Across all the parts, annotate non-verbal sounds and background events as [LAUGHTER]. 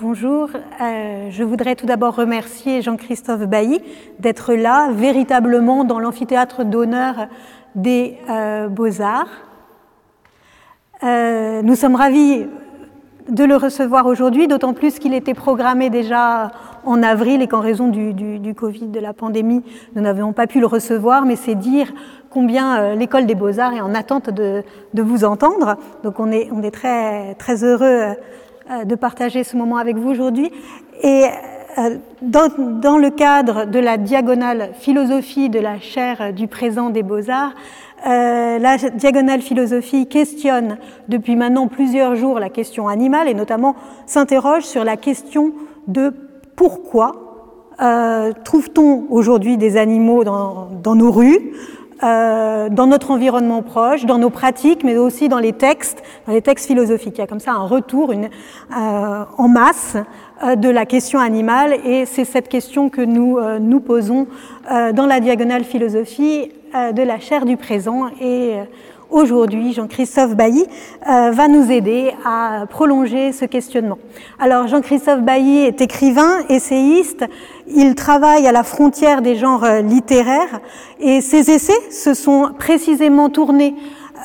Bonjour, euh, je voudrais tout d'abord remercier Jean-Christophe Bailly d'être là véritablement dans l'amphithéâtre d'honneur des euh, beaux-arts. Euh, nous sommes ravis de le recevoir aujourd'hui, d'autant plus qu'il était programmé déjà en avril et qu'en raison du, Covid, de la pandémie, nous n'avions pas pu le recevoir, mais c'est dire combien l'école des beaux-arts est en attente de, vous entendre. Donc on est, très, heureux de partager ce moment avec vous aujourd'hui. Et euh, dans, le cadre de la diagonale philosophie de la chaire du présent des beaux-arts, euh, la diagonale philosophie questionne depuis maintenant plusieurs jours la question animale et notamment s'interroge sur la question de pourquoi euh, trouve-t-on aujourd'hui des animaux dans nos rues euh, dans notre environnement proche, dans nos pratiques, mais aussi dans les textes, dans les textes philosophiques. Il y a comme ça un retour une, euh, en masse euh, de la question animale, et c'est cette question que nous euh, nous posons euh, dans la diagonale philosophie de la chair du présent. Et aujourd'hui, Jean-Christophe Bailly va nous aider à prolonger ce questionnement. Alors, Jean-Christophe Bailly est écrivain, essayiste, il travaille à la frontière des genres littéraires et ses essais se sont précisément tournés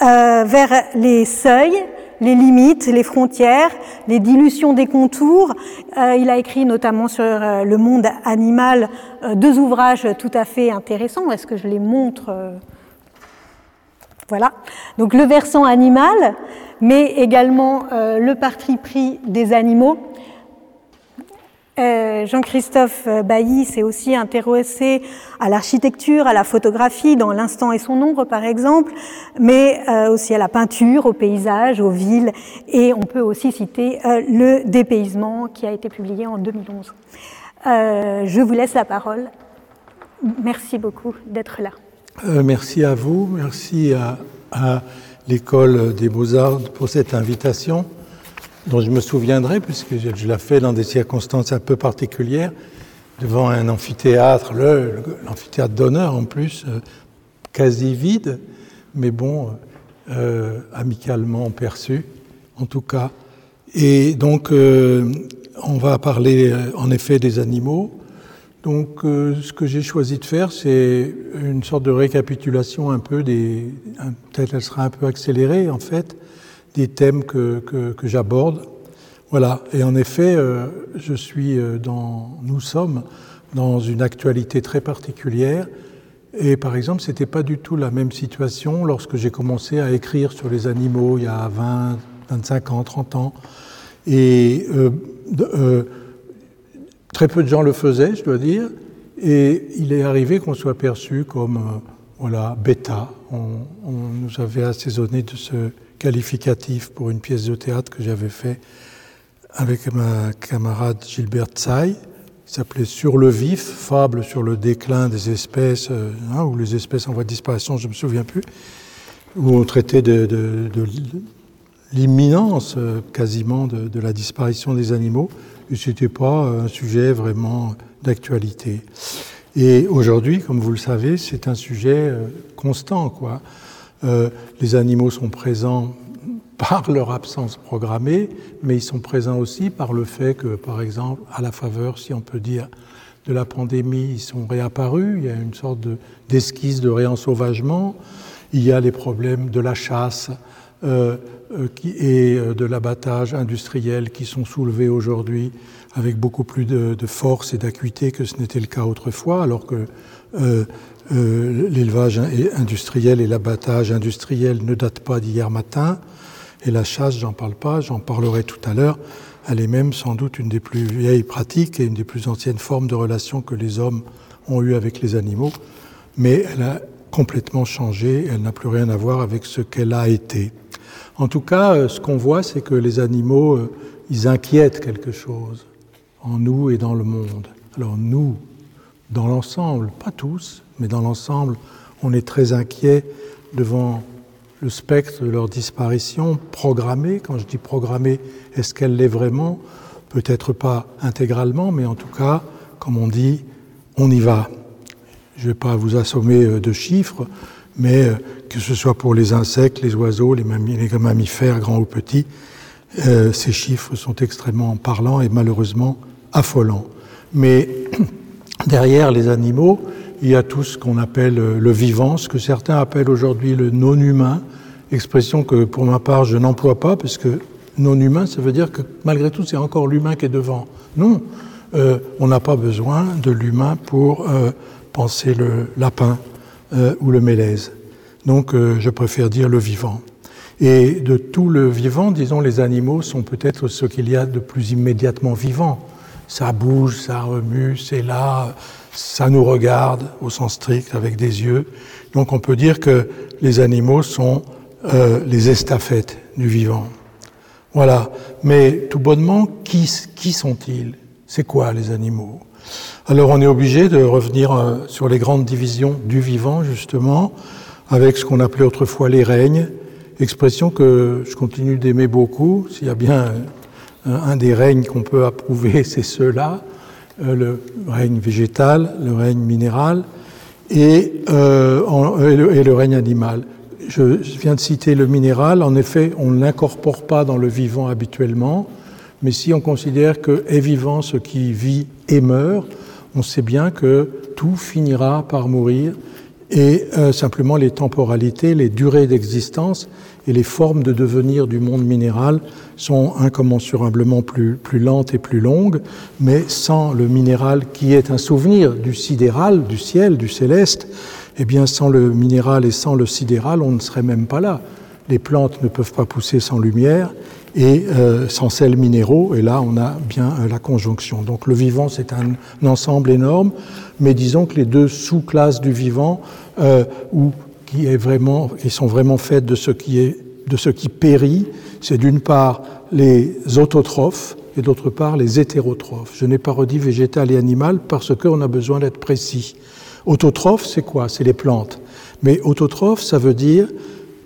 euh, vers les seuils, les limites, les frontières, les dilutions des contours. Euh, il a écrit notamment sur euh, le monde animal euh, deux ouvrages tout à fait intéressants. Est-ce que je les montre Voilà. Donc le versant animal, mais également le parti pris des animaux. Euh, Jean-Christophe Bailly s'est aussi intéressé à l'architecture, à la photographie, dans L'instant et son ombre par exemple, mais euh, aussi à la peinture, au paysage, aux villes, et on peut aussi citer euh, Le dépaysement qui a été publié en 2011. je vous laisse la parole. Merci beaucoup d'être là. Merci à vous, merci à, l'École des beaux-arts pour cette invitation dont je me souviendrai, puisque je l'ai fait dans des circonstances un peu particulières, devant un amphithéâtre, l'amphithéâtre d'honneur en plus, euh, quasi vide, mais bon, euh, amicalement perçu, en tout cas. Et donc, euh, on va parler euh, en effet des animaux. Donc, euh, ce que j'ai choisi de faire, c'est une sorte de récapitulation un peu des. Peut-être elle sera un peu accélérée en fait, des thèmes que, que, j'aborde. Voilà. Et en effet, euh, je suis euh, dans, nous sommes dans une actualité très particulière. Et par exemple, c'était pas du tout la même situation lorsque j'ai commencé à écrire sur les animaux il y a 20, 25 ans, 30 ans. Et euh, très peu de gens le faisaient, je dois dire. Et il est arrivé qu'on soit perçu comme euh, voilà bêta. On, nous avait assaisonné de ce qualificatif pour une pièce de théâtre que j'avais fait avec ma camarade Gilbert Tsai, qui s'appelait Sur le vif, fable sur le déclin des espèces, euh, hein, ou les espèces en voie de disparition, je ne me souviens plus, où on traitait de, l'imminence euh, quasiment de, la disparition des animaux, et ce n'était pas un sujet vraiment d'actualité. Et aujourd'hui, comme vous le savez, c'est un sujet euh, constant. Euh, les animaux sont présents [LAUGHS] par leur absence programmée, mais ils sont présents aussi par le fait que, par exemple, à la faveur, si on peut dire, de la pandémie, ils sont réapparus, il y a une sorte d'esquisse de, de, réensauvagement, il y a les problèmes de la chasse euh, euh, et euh, de l'abattage industriel qui sont soulevés aujourd'hui avec beaucoup plus de, force et d'acuité que ce n'était le cas autrefois, alors que euh, euh, l'élevage industriel et l'abattage industriel ne datent pas d'hier matin, et la chasse, j'en parle pas, j'en parlerai tout à l'heure, elle est même sans doute une des plus vieilles pratiques et une des plus anciennes formes de relations que les hommes ont eues avec les animaux, mais elle a complètement changé, elle n'a plus rien à voir avec ce qu'elle a été. En tout cas, euh, ce qu'on voit, c'est que les animaux, euh, ils inquiètent quelque chose en nous et dans le monde. Alors nous, dans l'ensemble, pas tous, mais dans l'ensemble, on est très inquiet devant le spectre de leur disparition programmée. Quand je dis programmée, est-ce qu'elle l'est vraiment? Peut-être pas intégralement, mais en tout cas, comme on dit, on y va. Je ne vais pas vous assommer euh, de chiffres, mais que ce soit pour les insectes, les oiseaux, les, mammifères, grands ou petits, Euh, ces chiffres sont extrêmement parlants et malheureusement affolants. Mais [CLEARS THROAT] derrière les animaux, il y a tout ce qu'on appelle euh, le vivant, ce que certains appellent aujourd'hui le non-humain, expression que pour ma part je n'emploie pas, parce que non-humain, ça veut dire que malgré tout c'est encore l'humain qui est devant. Non, euh, on n'a pas besoin de l'humain pour penser le lapin ou le mélèze. Donc euh, je préfère dire le vivant. Et de tout le vivant, disons, les animaux sont peut-être ce qu'il y a de plus immédiatement vivant. Ça bouge, ça remue, c'est là, ça nous regarde au sens strict avec des yeux. Donc on peut dire que les animaux sont euh, les estafettes du vivant. Voilà. Mais tout bonnement, qui, sont-ils? C'est quoi les animaux? Alors on est obligé de revenir euh, sur les grandes divisions du vivant, justement, avec ce qu'on appelait autrefois les règnes, expression que je continue d'aimer beaucoup. S'il y a bien un, des règnes qu'on peut approuver, [LAUGHS] c'est ceux-là, euh, le règne végétal, le règne minéral et, euh, le, règne animal. Je, je viens de citer le minéral. En effet, on ne l'incorpore pas dans le vivant habituellement, mais si on considère que est vivant ce qui vit et meurt, on sait bien que tout finira par mourir et euh, simplement les temporalités, les durées d'existence et les formes de devenir du monde minéral sont incommensurablement plus, plus lentes et plus longues, mais sans le minéral qui est un souvenir du sidéral, du ciel, du céleste, eh bien sans le minéral et sans le sidéral, on ne serait même pas là. Les plantes ne peuvent pas pousser sans lumière et euh, sans sels minéraux, et là on a bien euh, la conjonction. Donc le vivant c'est un, un, ensemble énorme, mais disons que les deux sous-classes du vivant, euh, ou qui, sont vraiment faites de ce qui, est, de ce qui périt, c'est d'une part les autotrophes et d'autre part les hétérotrophes. Je n'ai pas redit végétal et animal parce qu'on a besoin d'être précis. Autotrophes, c'est quoi? C'est les plantes. Mais autotrophes, ça veut dire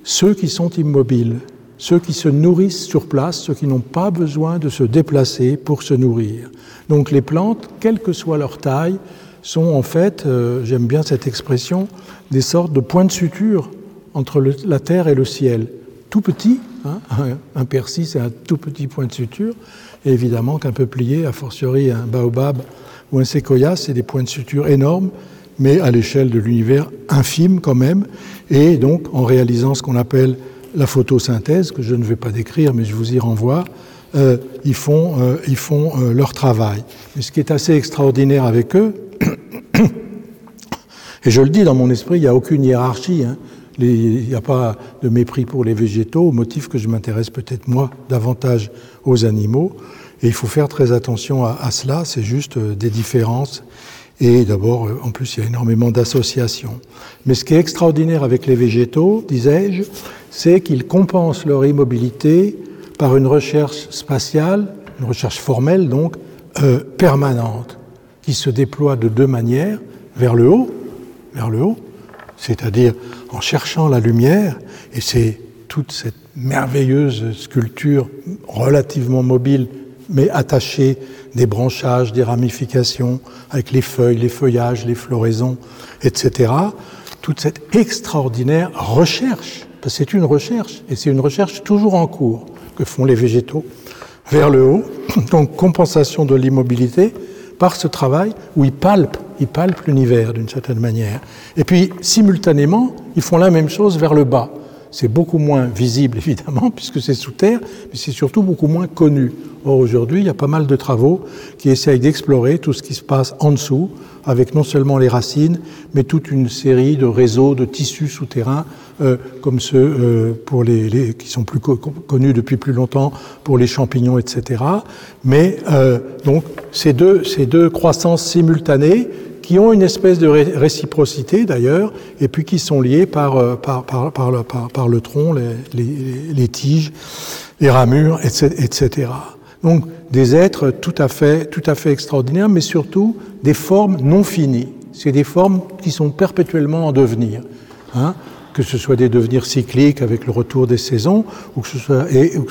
ceux qui sont immobiles, ceux qui se nourrissent sur place, ceux qui n'ont pas besoin de se déplacer pour se nourrir. Donc les plantes, quelle que soit leur taille, sont en fait, euh, j'aime bien cette expression, des sortes de points de suture entre la terre et le ciel. Tout petit, hein, [LAUGHS] un, persil c'est un tout petit point de suture, et évidemment qu'un peuplier, a fortiori un baobab ou un séquoia, c'est des points de suture énormes, mais à l'échelle de l'univers infime quand même, et donc en réalisant ce qu'on appelle la photosynthèse, que je ne vais pas décrire, mais je vous y renvoie, euh, ils font, euh, euh, leur travail. Mais ce qui est assez extraordinaire avec eux, [CLEARS THROAT] et je le dis dans mon esprit, il n'y a aucune hiérarchie, hein, il n'y a pas de mépris pour les végétaux, au motif que je m'intéresse peut-être moi davantage aux animaux, et il faut faire très attention à, cela, c'est juste euh, des différences. Et d'abord, en plus, il y a énormément d'associations. Mais ce qui est extraordinaire avec les végétaux, disais-je, c'est qu'ils compensent leur immobilité par une recherche spatiale, une recherche formelle donc, euh, permanente, qui se déploie de deux manières, vers le haut, vers le haut, c'est-à-dire en cherchant la lumière, et c'est toute cette merveilleuse sculpture relativement mobile, mais attachée des branchages, des ramifications, avec les feuilles, les feuillages, les floraisons, etc. Toute cette extraordinaire recherche, parce que c'est une recherche, et c'est une recherche toujours en cours que font les végétaux, vers le haut, donc compensation de l'immobilité par ce travail où ils palpent, ils palpent l'univers d'une certaine manière. Et puis, simultanément, ils font la même chose vers le bas. C'est beaucoup moins visible, [LAUGHS] évidemment, puisque c'est sous terre, mais c'est surtout beaucoup moins connu. Or, aujourd'hui, il y a pas mal de travaux qui essayent d'explorer tout ce qui se passe en dessous, avec non seulement les racines, mais toute une série de réseaux, de tissus souterrains, euh, comme ceux euh, pour les, qui sont plus co connus depuis plus longtemps pour les champignons, etc. Mais euh, donc, ces deux, ces deux croissances simultanées, qui ont une espèce de ré réciprocité d'ailleurs, et puis qui sont liés par, par, par, par, le, tronc, les, les, tiges, les ramures, etc. etc. Donc des êtres tout à fait, tout à fait extraordinaires, mais surtout des formes non finies. C'est des formes qui sont perpétuellement en devenir. Hein que ce soit des devenirs cycliques avec le retour des saisons, ou que ce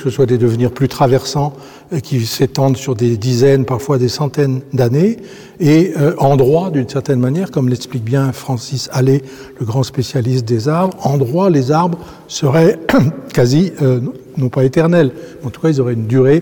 soit, des devenirs plus traversants euh, qui s'étendent sur des dizaines, parfois des centaines d'années, et euh, en droit d'une certaine manière, comme l'explique bien Francis Allais, le grand spécialiste des arbres, en droit les arbres seraient [COUGHS] quasi, euh, non pas éternels, en tout cas ils auraient une durée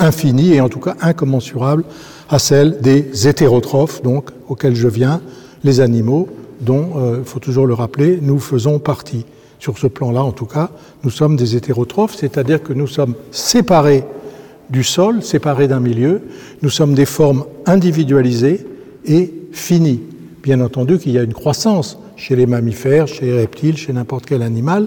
infinie et en tout cas incommensurable à celle des hétérotrophes, donc auxquels je viens, les animaux, dont, il euh, faut toujours le rappeler, nous faisons partie. Sur ce plan-là, en tout cas, nous sommes des hétérotrophes, c'est-à-dire que nous sommes séparés du sol, séparés d'un milieu, nous sommes des formes individualisées et finies. Bien entendu qu'il y a une croissance chez les mammifères, chez les reptiles, chez n'importe quel animal,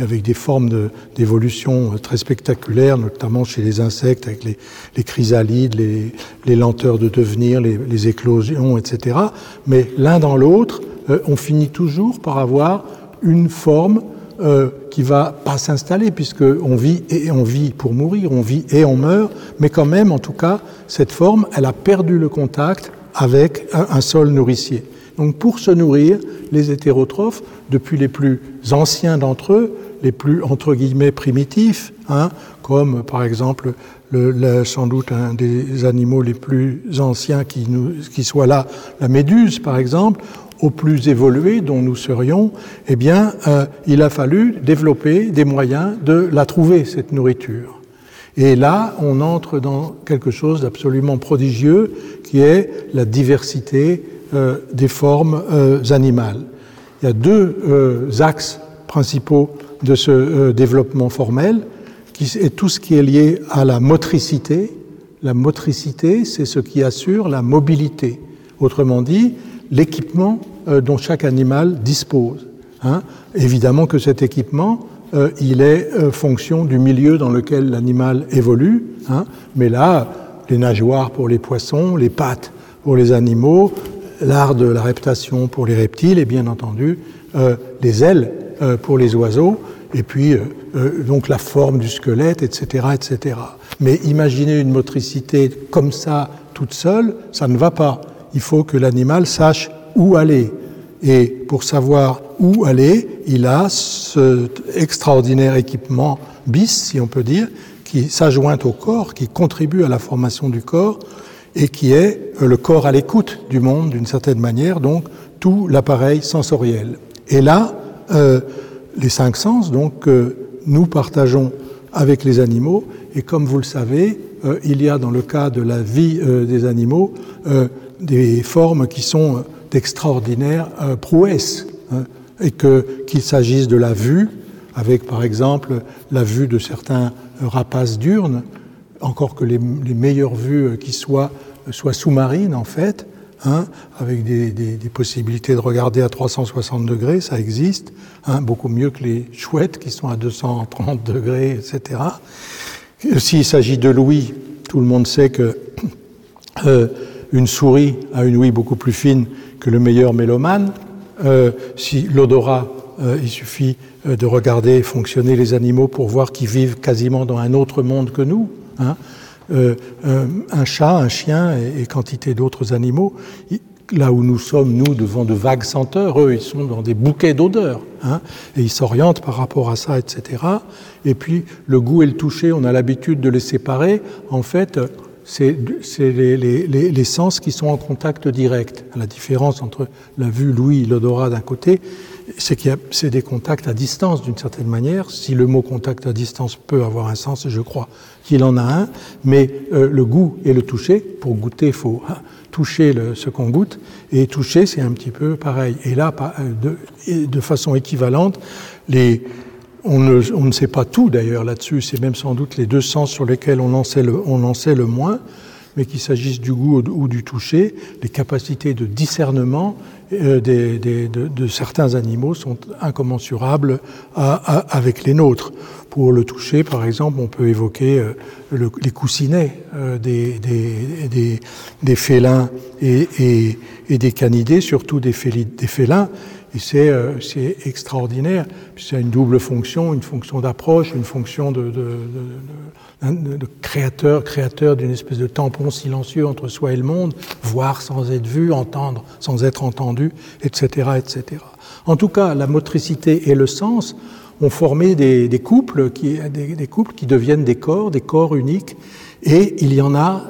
avec des formes d'évolution très spectaculaires, notamment chez les insectes, avec les, chrysalides, les, lenteurs de devenir, les, éclosions, etc. Mais l'un dans l'autre, euh, on finit toujours par avoir une forme euh, qui va pas s'installer, puisqu'on vit et on vit pour mourir, on vit et on meurt, mais quand même, en tout cas, cette forme, elle a perdu le contact avec un sol nourricier. Donc pour se nourrir, les hétérotrophes, depuis les plus anciens d'entre eux, les plus entre guillemets primitifs, hein, comme par exemple le, sans doute un des animaux les plus anciens qui, qui soit là, la méduse par exemple, au plus évolué dont nous serions, eh bien, euh, il a fallu développer des moyens de la trouver, cette nourriture. Et là, on entre dans quelque chose d'absolument prodigieux, qui est la diversité euh, des formes euh, animales. Il y a deux axes principaux de ce développement formel, qui est tout ce qui est lié à la motricité. La motricité, c'est ce qui assure la mobilité. Autrement dit, l'équipement euh, dont chaque animal dispose. Hein. Évidemment que cet équipement, euh, il est fonction du milieu dans lequel l'animal évolue. Hein. Mais là, les nageoires pour les poissons, les pattes pour les animaux, l'art de la reptation pour les reptiles et bien entendu les ailes euh, pour les oiseaux, et puis euh, euh, donc la forme du squelette, etc., etc. Mais imaginez une motricité comme ça, toute seule, ça ne va pas. Il faut que l'animal sache où aller. Et pour savoir où aller, il a cet extraordinaire équipement bis, si on peut dire, qui s'ajointe au corps, qui contribue à la formation du corps et qui est le corps à l'écoute du monde d'une certaine manière, donc tout l'appareil sensoriel. Et là, euh, les cinq sens, donc, que nous partageons avec les animaux. Et comme vous le savez, euh, il y a dans le cas de la vie euh, des animaux des formes qui sont d'extraordinaire prouesse. Hein, et que qu'il s'agisse de la vue, avec par exemple la vue de certains rapaces diurnes, encore que les, les meilleures vues qui soient soient sous-marines en fait, Hein, avec des, possibilités de regarder à 360 degrés, ça existe, hein, beaucoup mieux que les chouettes qui sont à 230 degrés, etc. S'il s'agit de l'ouïe, tout le monde sait que euh, une souris a une ouïe beaucoup plus fine que le meilleur mélomane. Euh, si l'odorat, euh, il suffit de regarder fonctionner les animaux pour voir qu'ils vivent quasiment dans un autre monde que nous. Hein. Euh, un chat, un chien et, quantité d'autres animaux, là où nous sommes, nous, devant de vagues senteurs, eux, ils sont dans des bouquets d'odeurs, hein, et ils s'orientent par rapport à ça, etc. Et puis, le goût et le toucher, on a l'habitude de les séparer. En fait, c'est les, les, les, sens qui sont en contact direct. La différence entre la vue, l'ouïe, l'odorat d'un côté, c'est qu'il c'est des contacts à distance d'une certaine manière. Si le mot contact à distance peut avoir un sens, je crois qu'il en a un, mais euh, le goût et le toucher, pour goûter, il faut hein, toucher le, ce qu'on goûte, et toucher, c'est un petit peu pareil. Et là, euh, de, de façon équivalente, les, on, ne, sait pas tout d'ailleurs là-dessus, c'est même sans doute les deux sens sur lesquels on en sait le, moins, mais qu'il s'agisse du goût ou du toucher, les capacités de discernement euh, de, certains animaux sont incommensurables avec les nôtres. Pour le toucher, par exemple, on peut évoquer euh, le, les coussinets euh, des, félins et, des canidés, surtout des félins. Et c'est euh, extraordinaire. C'est une double fonction, une fonction d'approche, une fonction de, créateur, créateur d'une espèce de tampon silencieux entre soi et le monde, voir sans être vu, entendre sans être entendu, etc., etc. En tout cas, la motricité et le sens ont formé des, couples, qui, des couples qui deviennent des corps, des corps uniques, et il y en a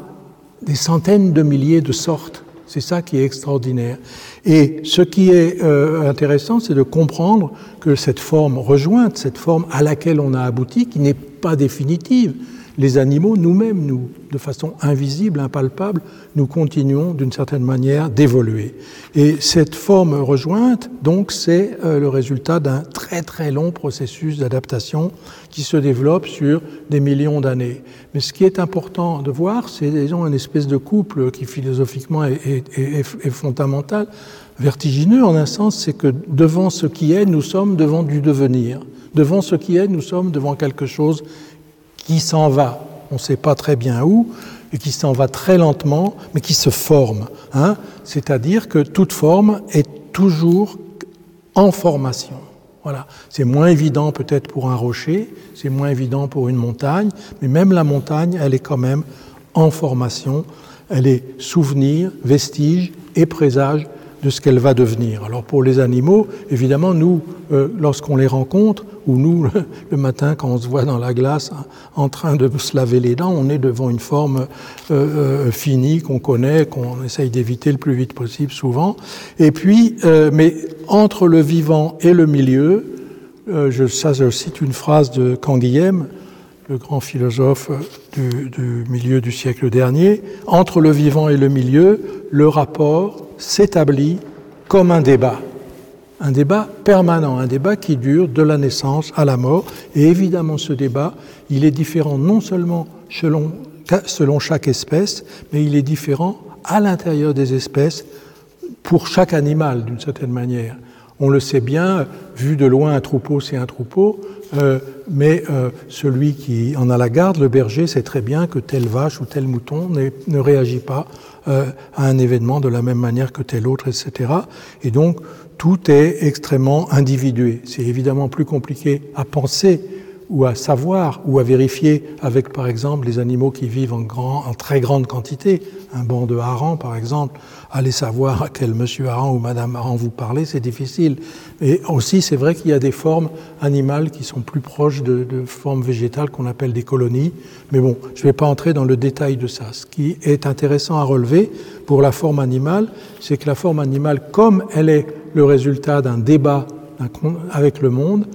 des centaines de milliers de sortes C'est ça qui est extraordinaire. Et ce qui est euh, intéressant, c'est de comprendre que cette forme rejointe, cette forme à laquelle on a abouti, qui n'est pas définitive, les animaux, nous-mêmes, nous, de façon invisible, impalpable, nous continuons d'une certaine manière d'évoluer. Et cette forme rejointe, donc, c'est euh, le résultat d'un très très long processus d'adaptation qui se développe sur des millions d'années. Mais ce qui est important de voir, c'est disons une espèce de couple qui philosophiquement est, est, est fondamental, vertigineux en un sens, c'est que devant ce qui est, nous sommes devant du devenir. Devant ce qui est, nous sommes devant quelque chose qui s'en va, on ne sait pas très bien où, et qui s'en va très lentement, mais qui se forme. Hein C'est-à-dire que toute forme est toujours en formation. Voilà. C'est moins évident peut-être pour un rocher, c'est moins évident pour une montagne, mais même la montagne, elle est quand même en formation. Elle est souvenir, vestige et présage de ce qu'elle va devenir. Alors pour les animaux, évidemment, nous, euh, lorsqu'on les rencontre, ou nous, [LAUGHS] le matin, quand on se voit dans la glace en train de se laver les dents, on est devant une forme euh, euh, finie qu'on connaît, qu'on essaye d'éviter le plus vite possible souvent. Et puis, mais entre le vivant et le milieu, je, ça je cite une phrase de Canguilhem, le grand philosophe du, du milieu du siècle dernier, entre le vivant et le milieu, le rapport s'établit comme un débat, un débat permanent, un débat qui dure de la naissance à la mort. Et évidemment, ce débat, il est différent non seulement selon, selon chaque espèce, mais il est différent à l'intérieur des espèces pour chaque animal, d'une certaine manière. On le sait bien, vu de loin, un troupeau, c'est un troupeau, euh, mais euh, celui qui en a la garde, le berger, sait très bien que telle vache ou tel mouton ne réagit pas euh, à un événement de la même manière que tel autre, etc. Et donc, tout est extrêmement individué. C'est évidemment plus compliqué à penser ou à savoir ou à vérifier avec, par exemple, les animaux qui vivent en, grand, en très grande quantité. Un banc de harengs, par exemple, aller savoir à quel monsieur hareng ou madame hareng vous parlez, c'est difficile. Et aussi, c'est vrai qu'il y a des formes animales qui sont plus proches de, de formes végétales qu'on appelle des colonies. Mais bon, je ne vais pas entrer dans le détail de ça. Ce qui est intéressant à relever pour la forme animale, c'est que la forme animale, comme elle est le résultat d'un débat avec le monde,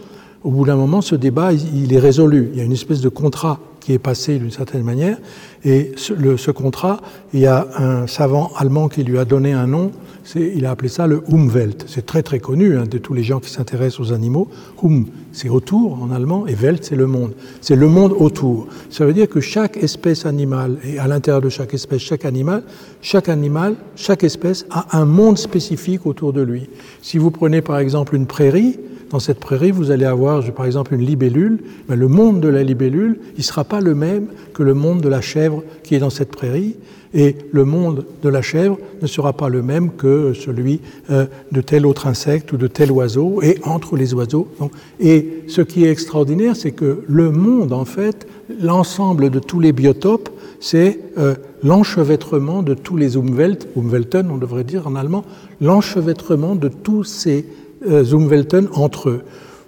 au bout d'un moment, ce débat, il est résolu. Il y a une espèce de contrat qui est passé d'une certaine manière. Et ce, contrat, il y a un savant allemand qui lui a donné un nom, il a appelé ça le Umwelt. C'est très très connu hein, de tous les gens qui s'intéressent aux animaux. Um, c'est autour en allemand, et Welt, c'est le monde. C'est le monde autour. Ça veut dire que chaque espèce animale, et à l'intérieur de chaque espèce, chaque animal, chaque animal, chaque espèce a un monde spécifique autour de lui. Si vous prenez par exemple une prairie, dans cette prairie, vous allez avoir, par exemple, une libellule. Mais le monde de la libellule, il ne sera pas le même que le monde de la chèvre qui est dans cette prairie. Et le monde de la chèvre ne sera pas le même que celui euh, de tel autre insecte ou de tel oiseau, et entre les oiseaux. Et ce qui est extraordinaire, c'est que le monde, en fait, l'ensemble de tous les biotopes, c'est euh, l'enchevêtrement de tous les Umwelt, Umwelten, on devrait dire en allemand, l'enchevêtrement de tous ces euh, Umwelten entre eux.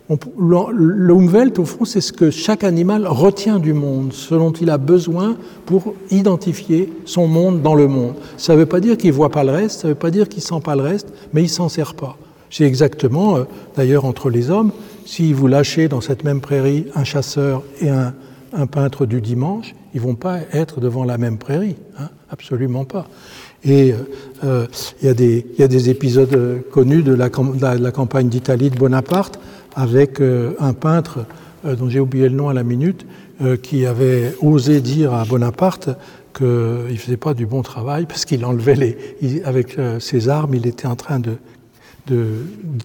Umwelt, au fond, c'est ce que chaque animal retient du monde, ce dont il a besoin pour identifier son monde dans le monde. Ça ne veut pas dire qu'il ne voit pas le reste, ça ne veut pas dire qu'il ne sent pas le reste, mais il ne s'en sert pas. C'est exactement, euh, d'ailleurs, entre les hommes, si vous lâchez dans cette même prairie un chasseur et un, peintre du dimanche, ils ne vont pas être devant la même prairie, hein, absolument pas. Et euh, euh, il, y a des, épisodes connus de la campagne d'Italie de Bonaparte avec euh, un peintre euh, dont j'ai oublié le nom à la minute, euh, qui avait osé dire à Bonaparte qu'il ne faisait pas du bon travail parce qu'il enlevait les. Avec ses armes, il était en train de, de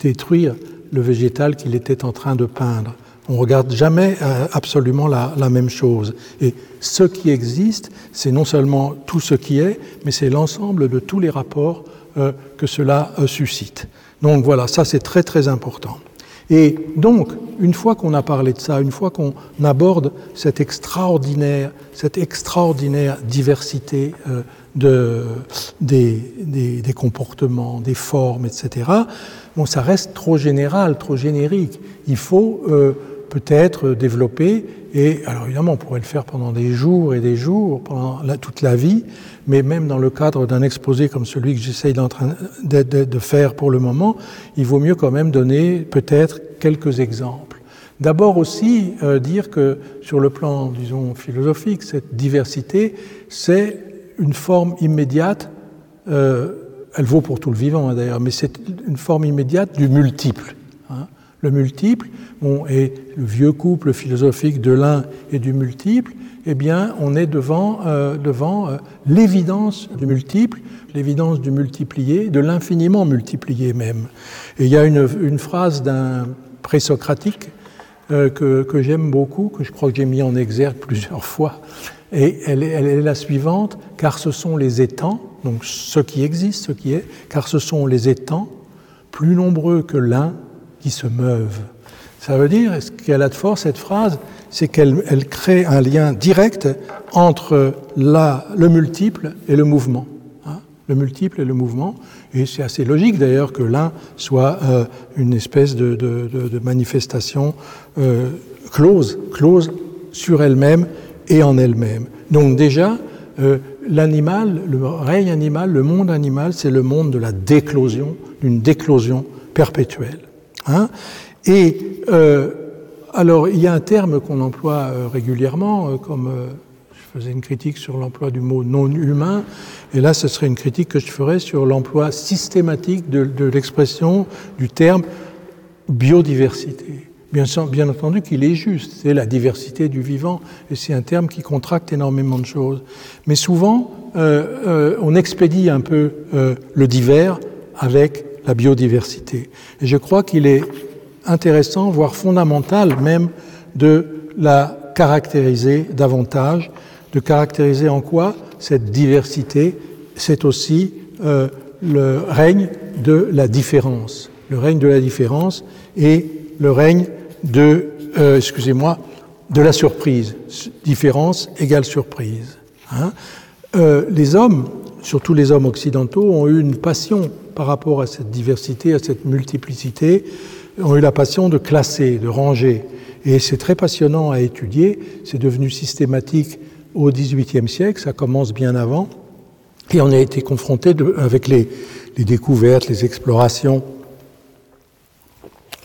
détruire le végétal qu'il était en train de peindre. On regarde jamais absolument la, même chose. Et ce qui existe, c'est non seulement tout ce qui est, mais c'est l'ensemble de tous les rapports que cela suscite. Donc voilà, ça c'est très très important. Et donc, une fois qu'on a parlé de ça, une fois qu'on aborde cette extraordinaire, cette extraordinaire diversité euh, de, des, des, comportements, des formes, etc., bon, ça reste trop général, trop générique. Il faut euh, peut-être développer. Et alors évidemment, on pourrait le faire pendant des jours et des jours, pendant toute la vie, mais même dans le cadre d'un exposé comme celui que j'essaye de, de, faire pour le moment, il vaut mieux quand même donner peut-être quelques exemples. D'abord aussi euh, dire que sur le plan, disons, philosophique, cette diversité, c'est une forme immédiate, euh, elle vaut pour tout le vivant hein, d'ailleurs, mais c'est une forme immédiate du multiple. Le multiple, bon, et le vieux couple philosophique de l'un et du multiple, eh bien, on est devant, euh, euh, l'évidence du multiple, l'évidence du multiplié, de l'infiniment multiplié même. Et il y a une, phrase d'un présocratique euh, que, que j'aime beaucoup, que je crois que j'ai mis en exergue plusieurs fois, et elle est, elle est, la suivante, car ce sont les étangs, donc ce qui existe, ce qui est, car ce sont les étangs, plus nombreux que l'un, qui se meuvent. Ça veut dire, ce qu'elle a de fort, cette phrase, c'est qu'elle elle crée un lien direct entre la, le multiple et le mouvement. Hein, le multiple et le mouvement. Et c'est assez logique d'ailleurs que l'un soit euh, une espèce de manifestation euh, close, close sur elle-même et en elle-même. Donc déjà, euh, l'animal, le règne animal, le monde animal, c'est le monde de la déclosion, d'une déclosion perpétuelle. Hein? Et euh, alors, il y a un terme qu'on emploie euh, régulièrement, euh, comme je faisais une critique sur l'emploi du mot non humain, et là, ce serait une critique que je ferais sur l'emploi systématique de, l'expression du terme biodiversité. Bien, entendu qu'il est juste, c'est la diversité du vivant, et c'est un terme qui contracte énormément de choses. Mais souvent, on expédie un peu le divers avec la biodiversité. Et je crois qu'il est intéressant, voire fondamental même, de la caractériser davantage, de caractériser en quoi cette diversité, c'est aussi euh, le règne de la différence, le règne de la différence et le règne de, euh, excusez-moi, de la surprise. Différence égale surprise. Hein. Euh, les hommes, surtout les hommes occidentaux, ont eu une passion par rapport à cette diversité, à cette multiplicité, ont eu la passion de classer, de ranger. Et c'est très passionnant à étudier. C'est devenu systématique au XVIIIe siècle, ça commence bien avant. Et on a été confronté avec les, les découvertes, les explorations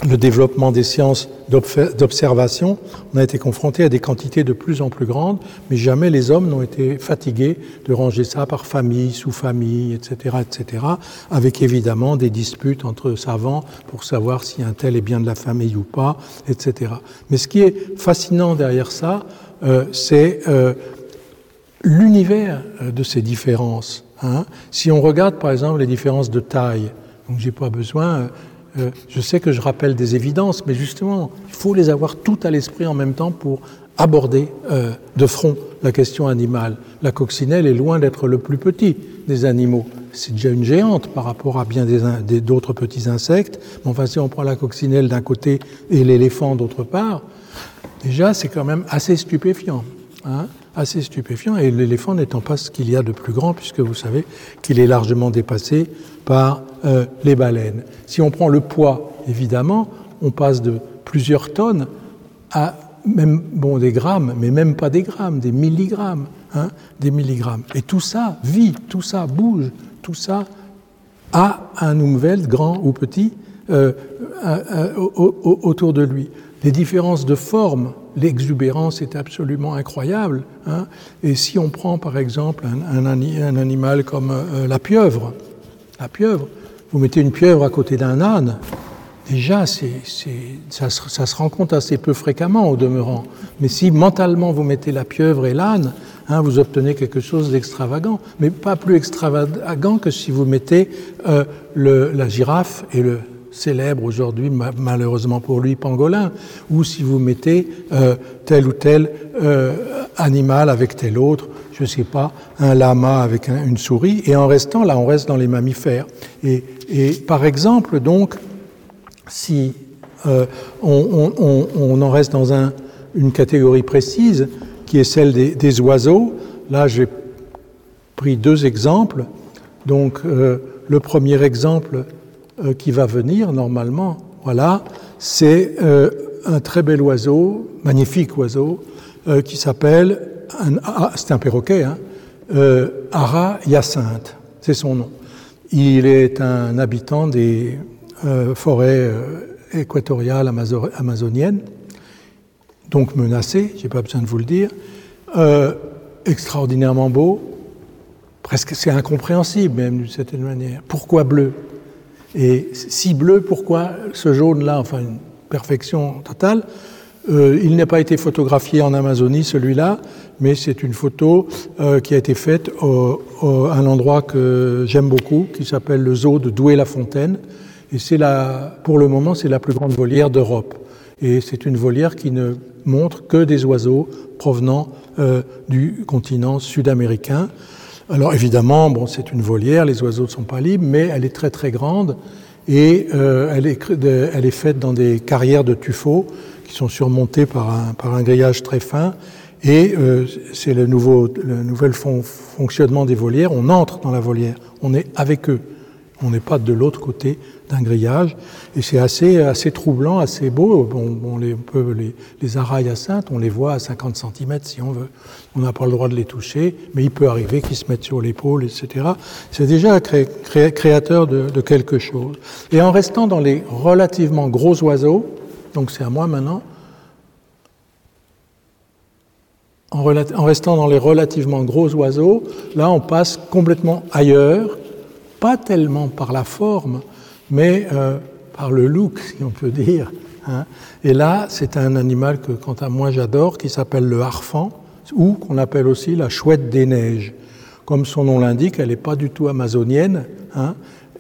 le développement des sciences d'observation, on a été confronté à des quantités de plus en plus grandes, mais jamais les hommes n'ont été fatigués de ranger ça par famille, sous-famille, etc., etc., avec évidemment des disputes entre savants pour savoir si un tel est bien de la famille ou pas, etc. Mais ce qui est fascinant derrière ça, euh, c'est euh, l'univers euh, de ces différences. Hein. Si on regarde par exemple les différences de taille, donc j'ai pas besoin euh, je sais que je rappelle des évidences, mais justement, il faut les avoir toutes à l'esprit en même temps pour aborder euh, de front la question animale. La coccinelle est loin d'être le plus petit des animaux. C'est déjà une géante par rapport à bien d'autres petits insectes. Mais enfin, si on prend la coccinelle d'un côté et l'éléphant d'autre part, déjà, c'est quand même assez stupéfiant. Hein assez stupéfiant, et l'éléphant n'étant pas ce qu'il y a de plus grand, puisque vous savez qu'il est largement dépassé par euh, les baleines. Si on prend le poids, évidemment, on passe de plusieurs tonnes à même bon des grammes, mais même pas des grammes, des milligrammes, hein, des milligrammes. Et tout ça vit, tout ça bouge, tout ça a un nouvel, grand ou petit, euh, euh, autour de lui. Les différences de forme l'exubérance est absolument incroyable. Hein. Et si on prend par exemple un, un, animal comme la pieuvre, la pieuvre, vous mettez une pieuvre à côté d'un âne, déjà c'est, ça, se rencontre assez peu fréquemment au demeurant. Mais si mentalement vous mettez la pieuvre et l'âne, hein, vous obtenez quelque chose d'extravagant, mais pas plus extravagant que si vous mettez euh, la girafe et le, célèbre aujourd'hui, malheureusement pour lui, pangolin, ou si vous mettez euh, tel ou tel euh, animal avec tel autre, je ne sais pas, un lama avec un, une souris, et en restant là, on reste dans les mammifères. Et, et par exemple, donc, si euh, on, en reste dans un, une catégorie précise, qui est celle des, oiseaux, là j'ai pris deux exemples. Donc, euh, le premier exemple, euh, qui va venir normalement, voilà, c'est un très bel oiseau, magnifique oiseau, qui s'appelle, ah, c'est un perroquet, hein, Ara Hyacinthe, c'est son nom. Il est un habitant des forêts équatoriales amazoniennes, donc menacé, j'ai pas besoin de vous le dire, extraordinairement beau, presque c'est incompréhensible même d'une certaine manière. Pourquoi bleu? Et si bleu, pourquoi ce jaune-là? Enfin, une perfection totale. Euh, il n'a pas été photographié en Amazonie, celui-là, mais c'est une photo euh, qui a été faite à un endroit que j'aime beaucoup, qui s'appelle le zoo de Douai-la-Fontaine. Et c'est la, pour le moment, c'est la plus grande volière d'Europe. Et c'est une volière qui ne montre que des oiseaux provenant euh, du continent sud-américain. Alors évidemment, c'est une volière, les oiseaux ne sont pas libres, mais elle est très très grande et elle, est, elle, est, faite dans des carrières de tuffeau sont surmontées par un, par un grillage très fin. Et euh, c'est le, nouveau, le nouvel fonctionnement des volières. On entre dans la volière, on est avec eux. On n'est pas de l'autre côté d'un grillage. Et c'est assez, assez troublant, assez beau. on les, on peut les, les à sainte, on les voit à 50 cm si on veut. On n'a pas le droit de les toucher, mais il peut arriver qu'ils se mettent sur l'épaule, etc. C'est déjà créateur de, de, quelque chose. Et en restant dans les relativement gros oiseaux, donc c'est à moi maintenant, en, restant dans les relativement gros oiseaux, là on passe complètement ailleurs pas tellement par la forme, mais euh, par le look, si on peut dire. Hein. Et là, c'est un animal que, quant à moi, j'adore, qui s'appelle le harfan, ou qu'on appelle aussi la chouette des neiges. Comme son nom l'indique, elle n'est pas du tout amazonienne, hein,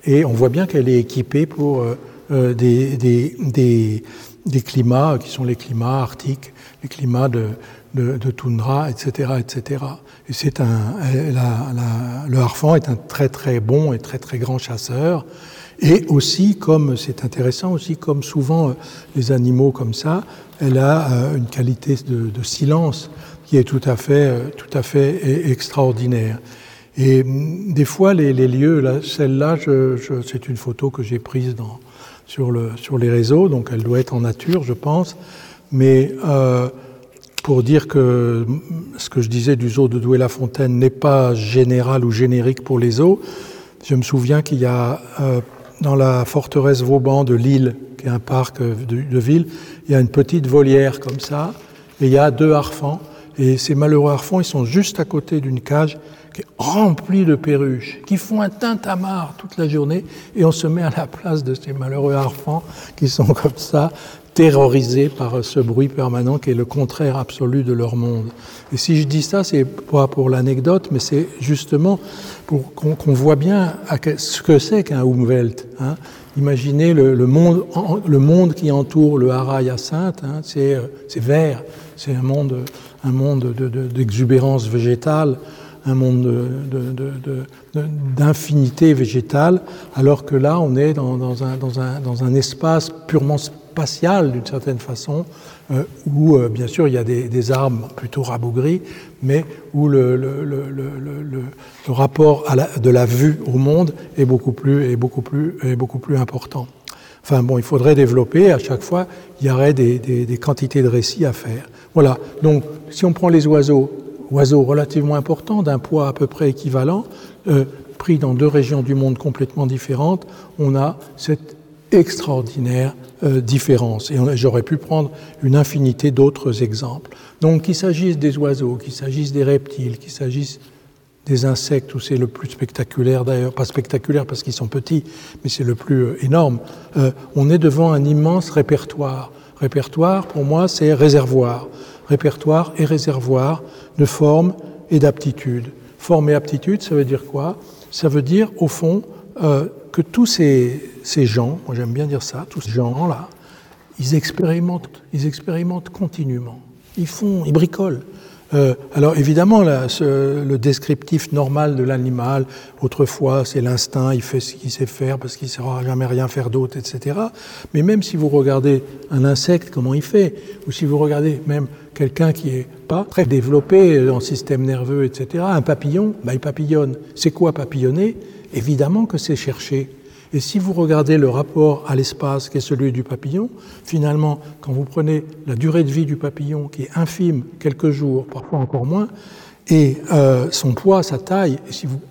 et on voit bien qu'elle est équipée pour euh, euh, des, des, climats qui sont les climats arctiques, les climats de, de, toundra, etc., etc. Et c'est un, le harfang est un très très bon et très très grand chasseur. Et aussi, comme c'est intéressant aussi, comme souvent euh, les animaux comme ça, elle a euh, une qualité de, silence qui est tout à fait, euh, tout à fait e, extraordinaire. Et mm, des fois, les, les lieux, celle-là, je, je, c'est une photo que j'ai prise dans, sur, le, sur les réseaux, donc elle doit être en nature, je pense. Mais euh, pour dire que ce que je disais du zoo de Douai-la-Fontaine n'est pas général ou générique pour les zoos. Je me souviens qu'il y a euh, dans la forteresse Vauban de Lille, qui est un parc de, de, ville, il y a une petite volière comme ça, et il y a deux harfans. Et ces malheureux harfans, ils sont juste à côté d'une cage qui est remplie de perruches, qui font un tintamarre toute la journée, et on se met à la place de ces malheureux harfans qui sont [LAUGHS] comme ça, terrorisés par ce bruit permanent qui est le contraire absolu de leur monde. Et si je dis ça, c'est pas pour l'anecdote, mais c'est justement pour qu'on qu voit bien ce que c'est qu'un Umwelt. Hein. Imaginez le, monde, le monde qui entoure le Hara Hyacinthe, hein, c'est vert, c'est un monde, un monde d'exubérance de, de, végétale, un monde d'infinité végétale, alors que là, on est dans, un, espace purement spatial d'une certaine façon, euh, où euh, bien sûr il y a des, des arbres plutôt rabougris, mais où le, rapport de la vue au monde est beaucoup plus, important. Enfin bon, il faudrait développer, à chaque fois, il y aurait des quantités de récits à faire. Voilà, donc si on prend les oiseaux, oiseaux relativement importants, d'un poids à peu près équivalent, euh, pris dans deux régions du monde complètement différentes, on a cette extraordinaire euh, différence. Et j'aurais pu prendre une infinité d'autres exemples. Donc qu'il s'agisse des oiseaux, qu'il s'agisse des reptiles, qu'il s'agisse des insectes, où c'est le plus spectaculaire d'ailleurs, pas spectaculaire parce qu'ils sont petits, mais c'est le plus euh, énorme, on est devant un immense répertoire. Répertoire, pour moi, c'est réservoir. Répertoire et réservoir de forme et d'aptitude. Forme et aptitude, ça veut dire quoi? Ça veut dire, au fond, euh, que tous ces, ces gens, moi j'aime bien dire ça, tous ces gens-là, ils expérimentent, ils expérimentent continuellement. Ils font, ils bricolent. Euh, alors évidemment, le descriptif normal de l'animal, autrefois, c'est l'instinct, il fait ce qu'il sait faire parce qu'il ne saura jamais rien faire d'autre, etc. Mais même si vous regardez un insecte, comment il fait, ou si vous regardez même quelqu'un qui est pas très développé en système nerveux, etc., un papillon, bah, il papillonne. C'est quoi papillonner? Évidemment que c'est chercher. Et si vous regardez le rapport à l'espace qui est celui du papillon, finalement, quand vous prenez la durée de vie du papillon, qui est infime, quelques jours, parfois encore moins, et euh, son poids, sa taille, et si vous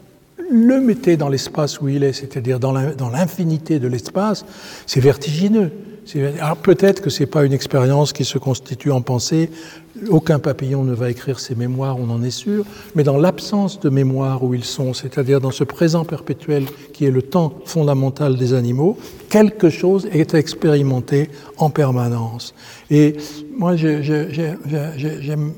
le mettez dans l'espace où il est, c'est-à-dire dans l'infinité de l'espace, c'est vertigineux. Alors peut-être que ce n'est pas une expérience qui se constitue en pensée, aucun papillon ne va écrire ses mémoires, on en est sûr, mais dans l'absence de mémoire où ils sont, c'est-à-dire dans ce présent perpétuel qui est le temps fondamental des animaux, quelque chose est expérimenté en permanence. Et moi,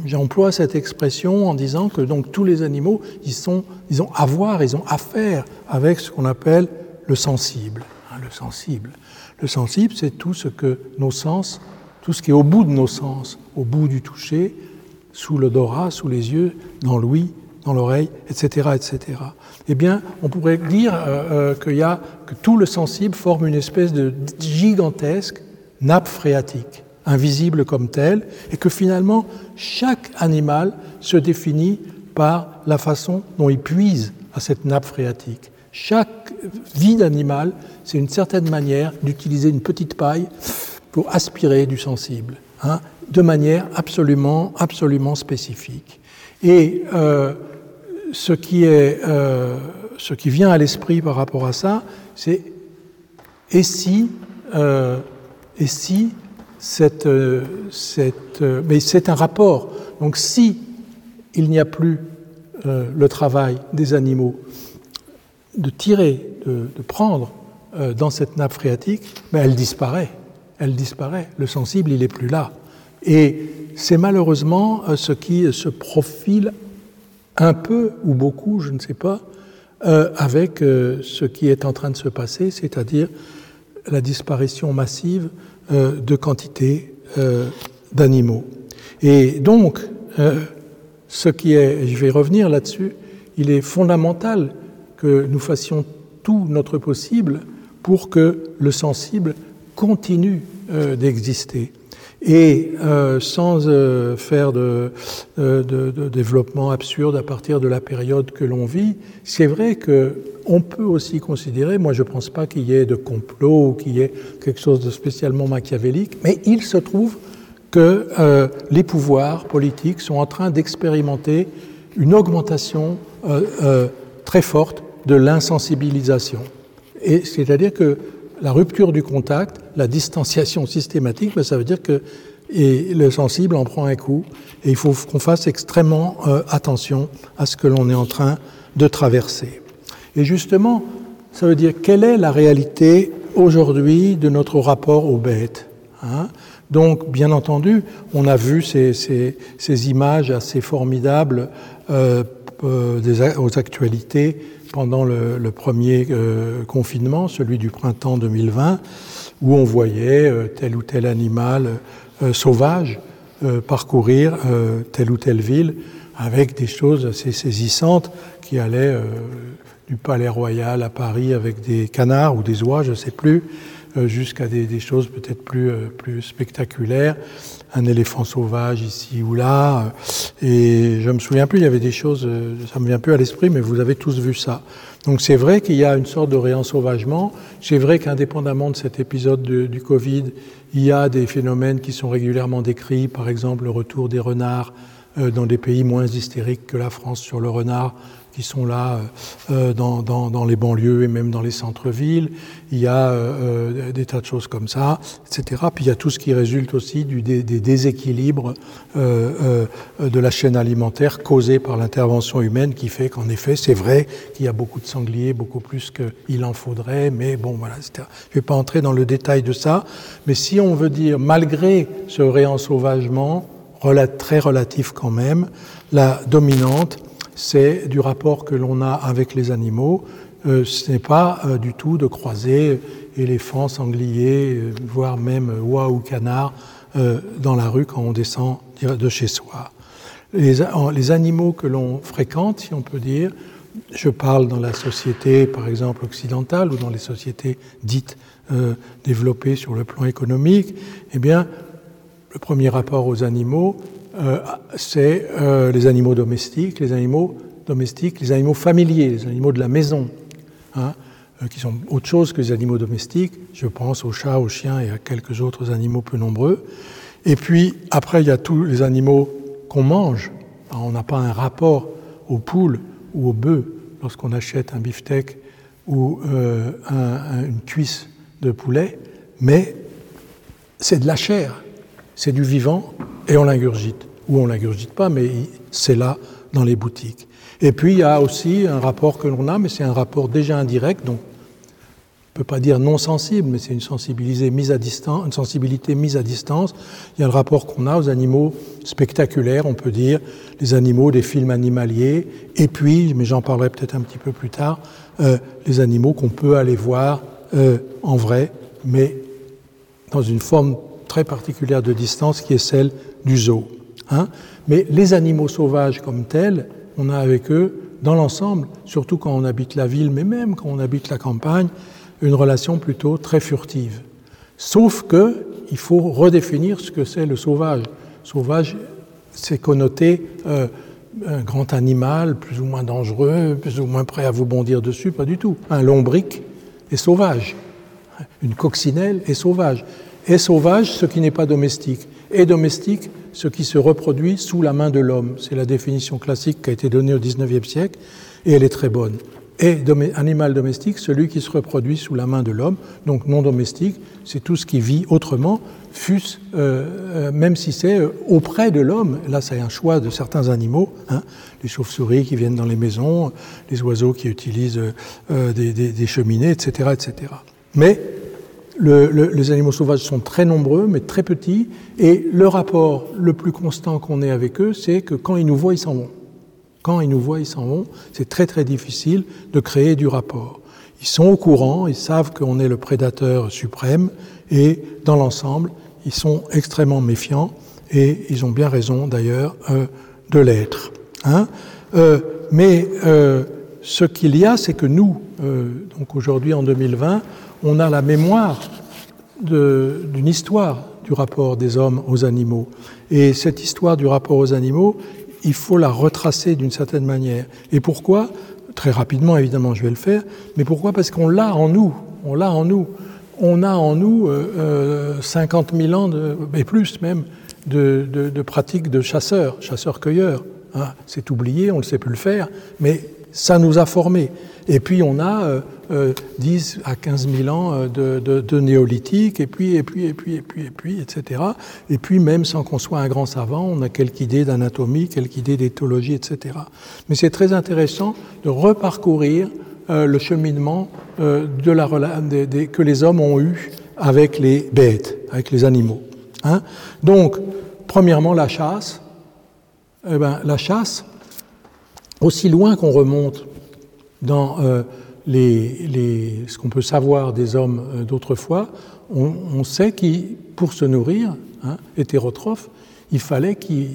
j'emploie cette expression en disant que donc tous les animaux, ils, sont, ils ont à voir, ils ont affaire avec ce qu'on appelle le sensible. Hein, le sensible. Le sensible, c'est tout ce que nos sens, tout ce qui est au bout de nos sens, au bout du toucher, sous l'odorat, sous les yeux, dans l'ouïe, dans l'oreille, etc., etc. Eh bien, on pourrait dire euh, euh, que tout le sensible forme une espèce de gigantesque nappe phréatique, invisible comme telle, et que finalement chaque animal se définit par la façon dont il puise à cette nappe phréatique. Chaque vie d'animal, c'est une certaine manière d'utiliser une petite paille pour aspirer du sensible, hein, de manière absolument, absolument spécifique. Et euh, ce, qui est, euh, ce qui vient à l'esprit par rapport à ça, c'est et si, euh, et si cette, cette, mais c'est un rapport. Donc si il n'y a plus le travail des animaux de tirer, de, prendre euh, dans cette nappe phréatique, mais elle disparaît. Elle disparaît. Le sensible, il n'est plus là. Et c'est malheureusement euh, ce qui se profile un peu ou beaucoup, je ne sais pas, euh, avec ce qui est en train de se passer, c'est-à-dire la disparition massive de quantités d'animaux. Et donc, ce qui est, je vais revenir là-dessus, il est fondamental que nous fassions tout notre possible pour que le sensible continue euh, d'exister. Et euh, sans euh, faire de, développement absurde à partir de la période que l'on vit, c'est vrai que on peut aussi considérer, moi je ne pense pas qu'il y ait de complot ou qu'il y ait quelque chose de spécialement machiavélique, mais il se trouve que les pouvoirs politiques sont en train d'expérimenter une augmentation très forte de l'insensibilisation. Et c'est-à-dire que la rupture du contact, la distanciation systématique, ben, ça veut dire que le sensible en prend un coup et il faut qu'on fasse extrêmement euh, attention à ce que l'on est en train de traverser. Et justement, ça veut dire quelle est la réalité aujourd'hui de notre rapport aux bêtes hein? Donc, bien entendu, on a vu ces, images assez formidables euh, euh, aux actualités pendant le, premier euh, confinement, celui du printemps 2020, où on voyait euh, tel ou tel animal euh, sauvage parcourir telle ou telle ville avec des choses assez saisissantes qui allaient du palais royal à Paris avec des canards ou des oies, je ne sais plus, jusqu'à des, choses peut-être plus, plus spectaculaires un éléphant sauvage ici ou là. Et je me souviens plus, il y avait des choses, ça me vient plus à l'esprit, mais vous avez tous vu ça. Donc c'est vrai qu'il y a une sorte de réensauvagement. C'est vrai qu'indépendamment de cet épisode du Covid, il y a des phénomènes qui sont régulièrement décrits, par exemple le retour des renards euh, dans des pays moins hystériques que la France sur le renard, qui sont là euh, dans, dans, dans, les banlieues et même dans les centres-villes. Il y a euh, des tas de choses comme ça, etc. Puis il y a tout ce qui résulte aussi du, des, déséquilibres euh, de la chaîne alimentaire causés par l'intervention humaine qui fait qu'en effet, c'est vrai qu'il y a beaucoup de sangliers, beaucoup plus qu'il en faudrait, mais bon, voilà, etc. Je ne vais pas entrer dans le détail de ça, mais si on veut dire, malgré ce réensauvagement, très relatif quand même, la dominante, c'est du rapport que l'on a avec les animaux. Euh, ce n'est pas euh, du tout de croiser éléphants, sangliers, euh, voire même oies ou canards dans la rue quand on descend de chez soi. Les, les animaux que l'on fréquente, si on peut dire, je parle dans la société, par exemple, occidentale ou dans les sociétés dites développées sur le plan économique, eh bien, le premier rapport aux animaux, euh, c'est euh, les animaux domestiques, les animaux domestiques, les animaux familiers, les animaux de la maison. Hein. euh, qui sont autre chose que les animaux domestiques. Je pense aux chats, aux chiens et à quelques autres animaux peu nombreux. Et puis après, il y a tous les animaux qu'on mange. on n'a pas un rapport aux poules ou aux bœufs lorsqu'on achète un beefsteak ou une cuisse de poulet, mais c'est de la chair, c'est du vivant et on l'ingurgite. Ou on l'ingurgite pas, mais c'est là dans les boutiques. Et puis il y a aussi un rapport que l'on a, mais c'est un rapport déjà indirect, donc on ne peut pas dire non sensible, mais c'est une, sensibilité mise à distance, une sensibilité mise à distance. Il y a le rapport qu'on a aux animaux spectaculaires, on peut dire, les animaux des films animaliers, et puis, mais j'en parlerai peut-être un petit peu plus tard, euh, les animaux qu'on peut aller voir euh, en vrai, mais dans une forme très particulière de distance qui est celle du zoo. Hein. Mais les animaux sauvages comme tels, on a avec eux, dans l'ensemble, surtout quand on habite la ville, mais même quand on habite la campagne, une relation plutôt très furtive. Sauf que il faut redéfinir ce que c'est le sauvage. Sauvage, c'est connoté euh, un grand animal, plus ou moins dangereux, plus ou moins prêt à vous bondir dessus, pas du tout. Un lombric est sauvage. Une coccinelle est sauvage. Est sauvage ce qui n'est pas domestique. Est domestique ce qui se reproduit sous la main de l'homme. C'est la définition classique qui a été donnée au XIXe siècle et elle est très bonne. Et animal domestique, celui qui se reproduit sous la main de l'homme, donc non domestique, c'est tout ce qui vit autrement, euh, euh, même si c'est euh, auprès de l'homme. Là, c'est un choix de certains animaux, hein, les chauves-souris qui viennent dans les maisons, les oiseaux qui utilisent des, des, cheminées, etc., etc. Mais les animaux sauvages sont très nombreux, mais très petits, et le rapport le plus constant qu'on ait avec eux, c'est que quand ils nous voient, ils s'en vont. Quand ils nous voient, ils s'en vont. C'est très très difficile de créer du rapport. Ils sont au courant, ils savent qu'on est le prédateur suprême, et dans l'ensemble, ils sont extrêmement méfiants, et ils ont bien raison d'ailleurs euh, de l'être. Hein euh, mais euh, ce qu'il y a, c'est que nous, donc aujourd'hui en 2020, on a la mémoire d'une histoire du rapport des hommes aux animaux. Et cette histoire du rapport aux animaux, il faut la retracer d'une certaine manière. Et pourquoi? Très rapidement, évidemment, je vais le faire. Mais pourquoi? Parce qu'on l'a en nous. On l'a en nous. On a en nous euh, 50 euh, 000 ans, de, et plus même, de, de, de pratiques de chasseurs, chasseurs-cueilleurs. Hein. C'est oublié, on ne sait plus le faire, mais ça nous a formés. Et puis on a euh, 10 euh, à 15 000 ans euh, de, de, néolithique, et puis, et puis, et puis, et puis, et puis, etc. Et puis même sans qu'on soit un grand savant, on a quelques idées d'anatomie, quelques idées d'éthologie, etc. Mais c'est très intéressant de reparcourir euh, le cheminement de la, que les hommes ont eu avec les bêtes, avec les animaux. Hein. Donc, premièrement, la chasse. Eh ben, la chasse, aussi loin qu'on remonte dans ce qu'on peut savoir des hommes euh, d'autrefois, on, sait qu'ils, pour se nourrir, hein, hétérotrophes, il fallait qu'ils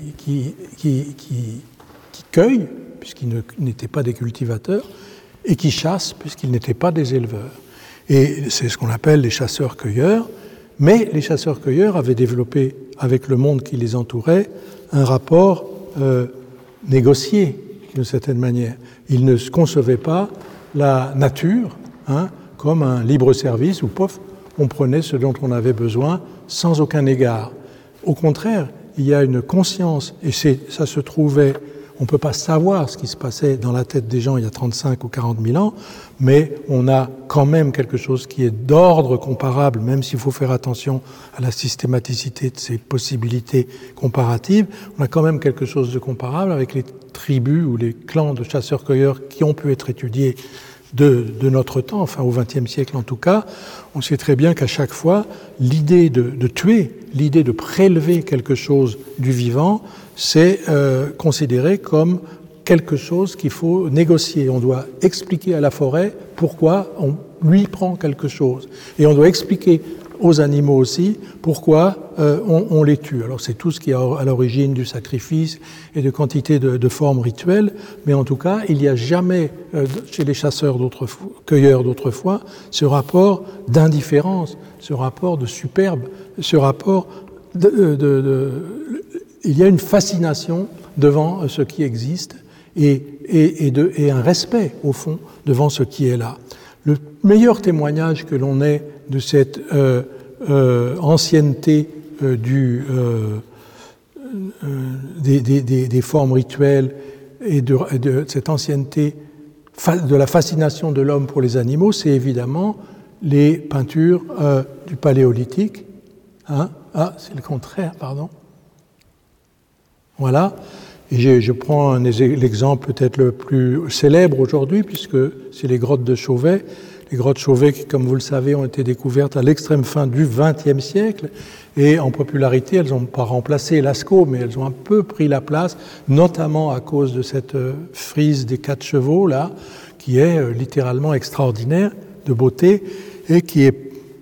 cueillent, puisqu'ils n'étaient pas des cultivateurs, et qu'ils chassent, puisqu'ils n'étaient pas des éleveurs. Et c'est ce qu'on appelle les chasseurs-cueilleurs, mais les chasseurs-cueilleurs avaient développé, avec le monde qui les entourait, un rapport euh, négocié, d'une certaine manière. Ils ne se concevaient pas la nature hein, comme un libre service où, pof, on prenait ce dont on avait besoin sans aucun égard. Au contraire, il y a une conscience, et ça se trouvait, on ne peut pas savoir ce qui se passait dans la tête des gens il y a 35 ou 40 000 ans, mais on a quand même quelque chose qui est d'ordre comparable, même s'il faut faire attention à la systématicité de ces possibilités comparatives, on a quand même quelque chose de comparable avec les tribus ou les clans de chasseurs-cueilleurs qui ont pu être étudiés de, notre temps, enfin au XXe siècle en tout cas, on sait très bien qu'à chaque fois, l'idée de, tuer, l'idée de prélever quelque chose du vivant, c'est euh, considéré comme quelque chose qu'il faut négocier. On doit expliquer à la forêt pourquoi on lui prend quelque chose. Et on doit expliquer aux animaux aussi pourquoi euh, on, les tue. Alors c'est tout ce qui est à l'origine du sacrifice et de quantité de, formes rituelles, mais en tout cas, il n'y a jamais euh, chez les chasseurs cueilleurs d'autrefois ce rapport d'indifférence, ce rapport de superbe, ce rapport de, il y a une fascination devant ce qui existe et, un respect au fond devant ce qui est là. Le meilleur témoignage que l'on ait de cette euh, euh, ancienneté euh, des, formes rituelles et de, de, cette ancienneté de la fascination de l'homme pour les animaux, c'est évidemment les peintures du paléolithique. Hein? Ah, c'est le contraire, pardon. Voilà. Et je prends l'exemple peut-être le plus célèbre aujourd'hui, puisque c'est les grottes de Chauvet. Les grottes Chauvet, qui, comme vous le savez, ont été découvertes à l'extrême fin du XXe siècle. Et en popularité, elles n'ont pas remplacé Lascaux, mais elles ont un peu pris la place, notamment à cause de cette euh, frise des quatre chevaux, là, qui est euh, littéralement extraordinaire de beauté et qui est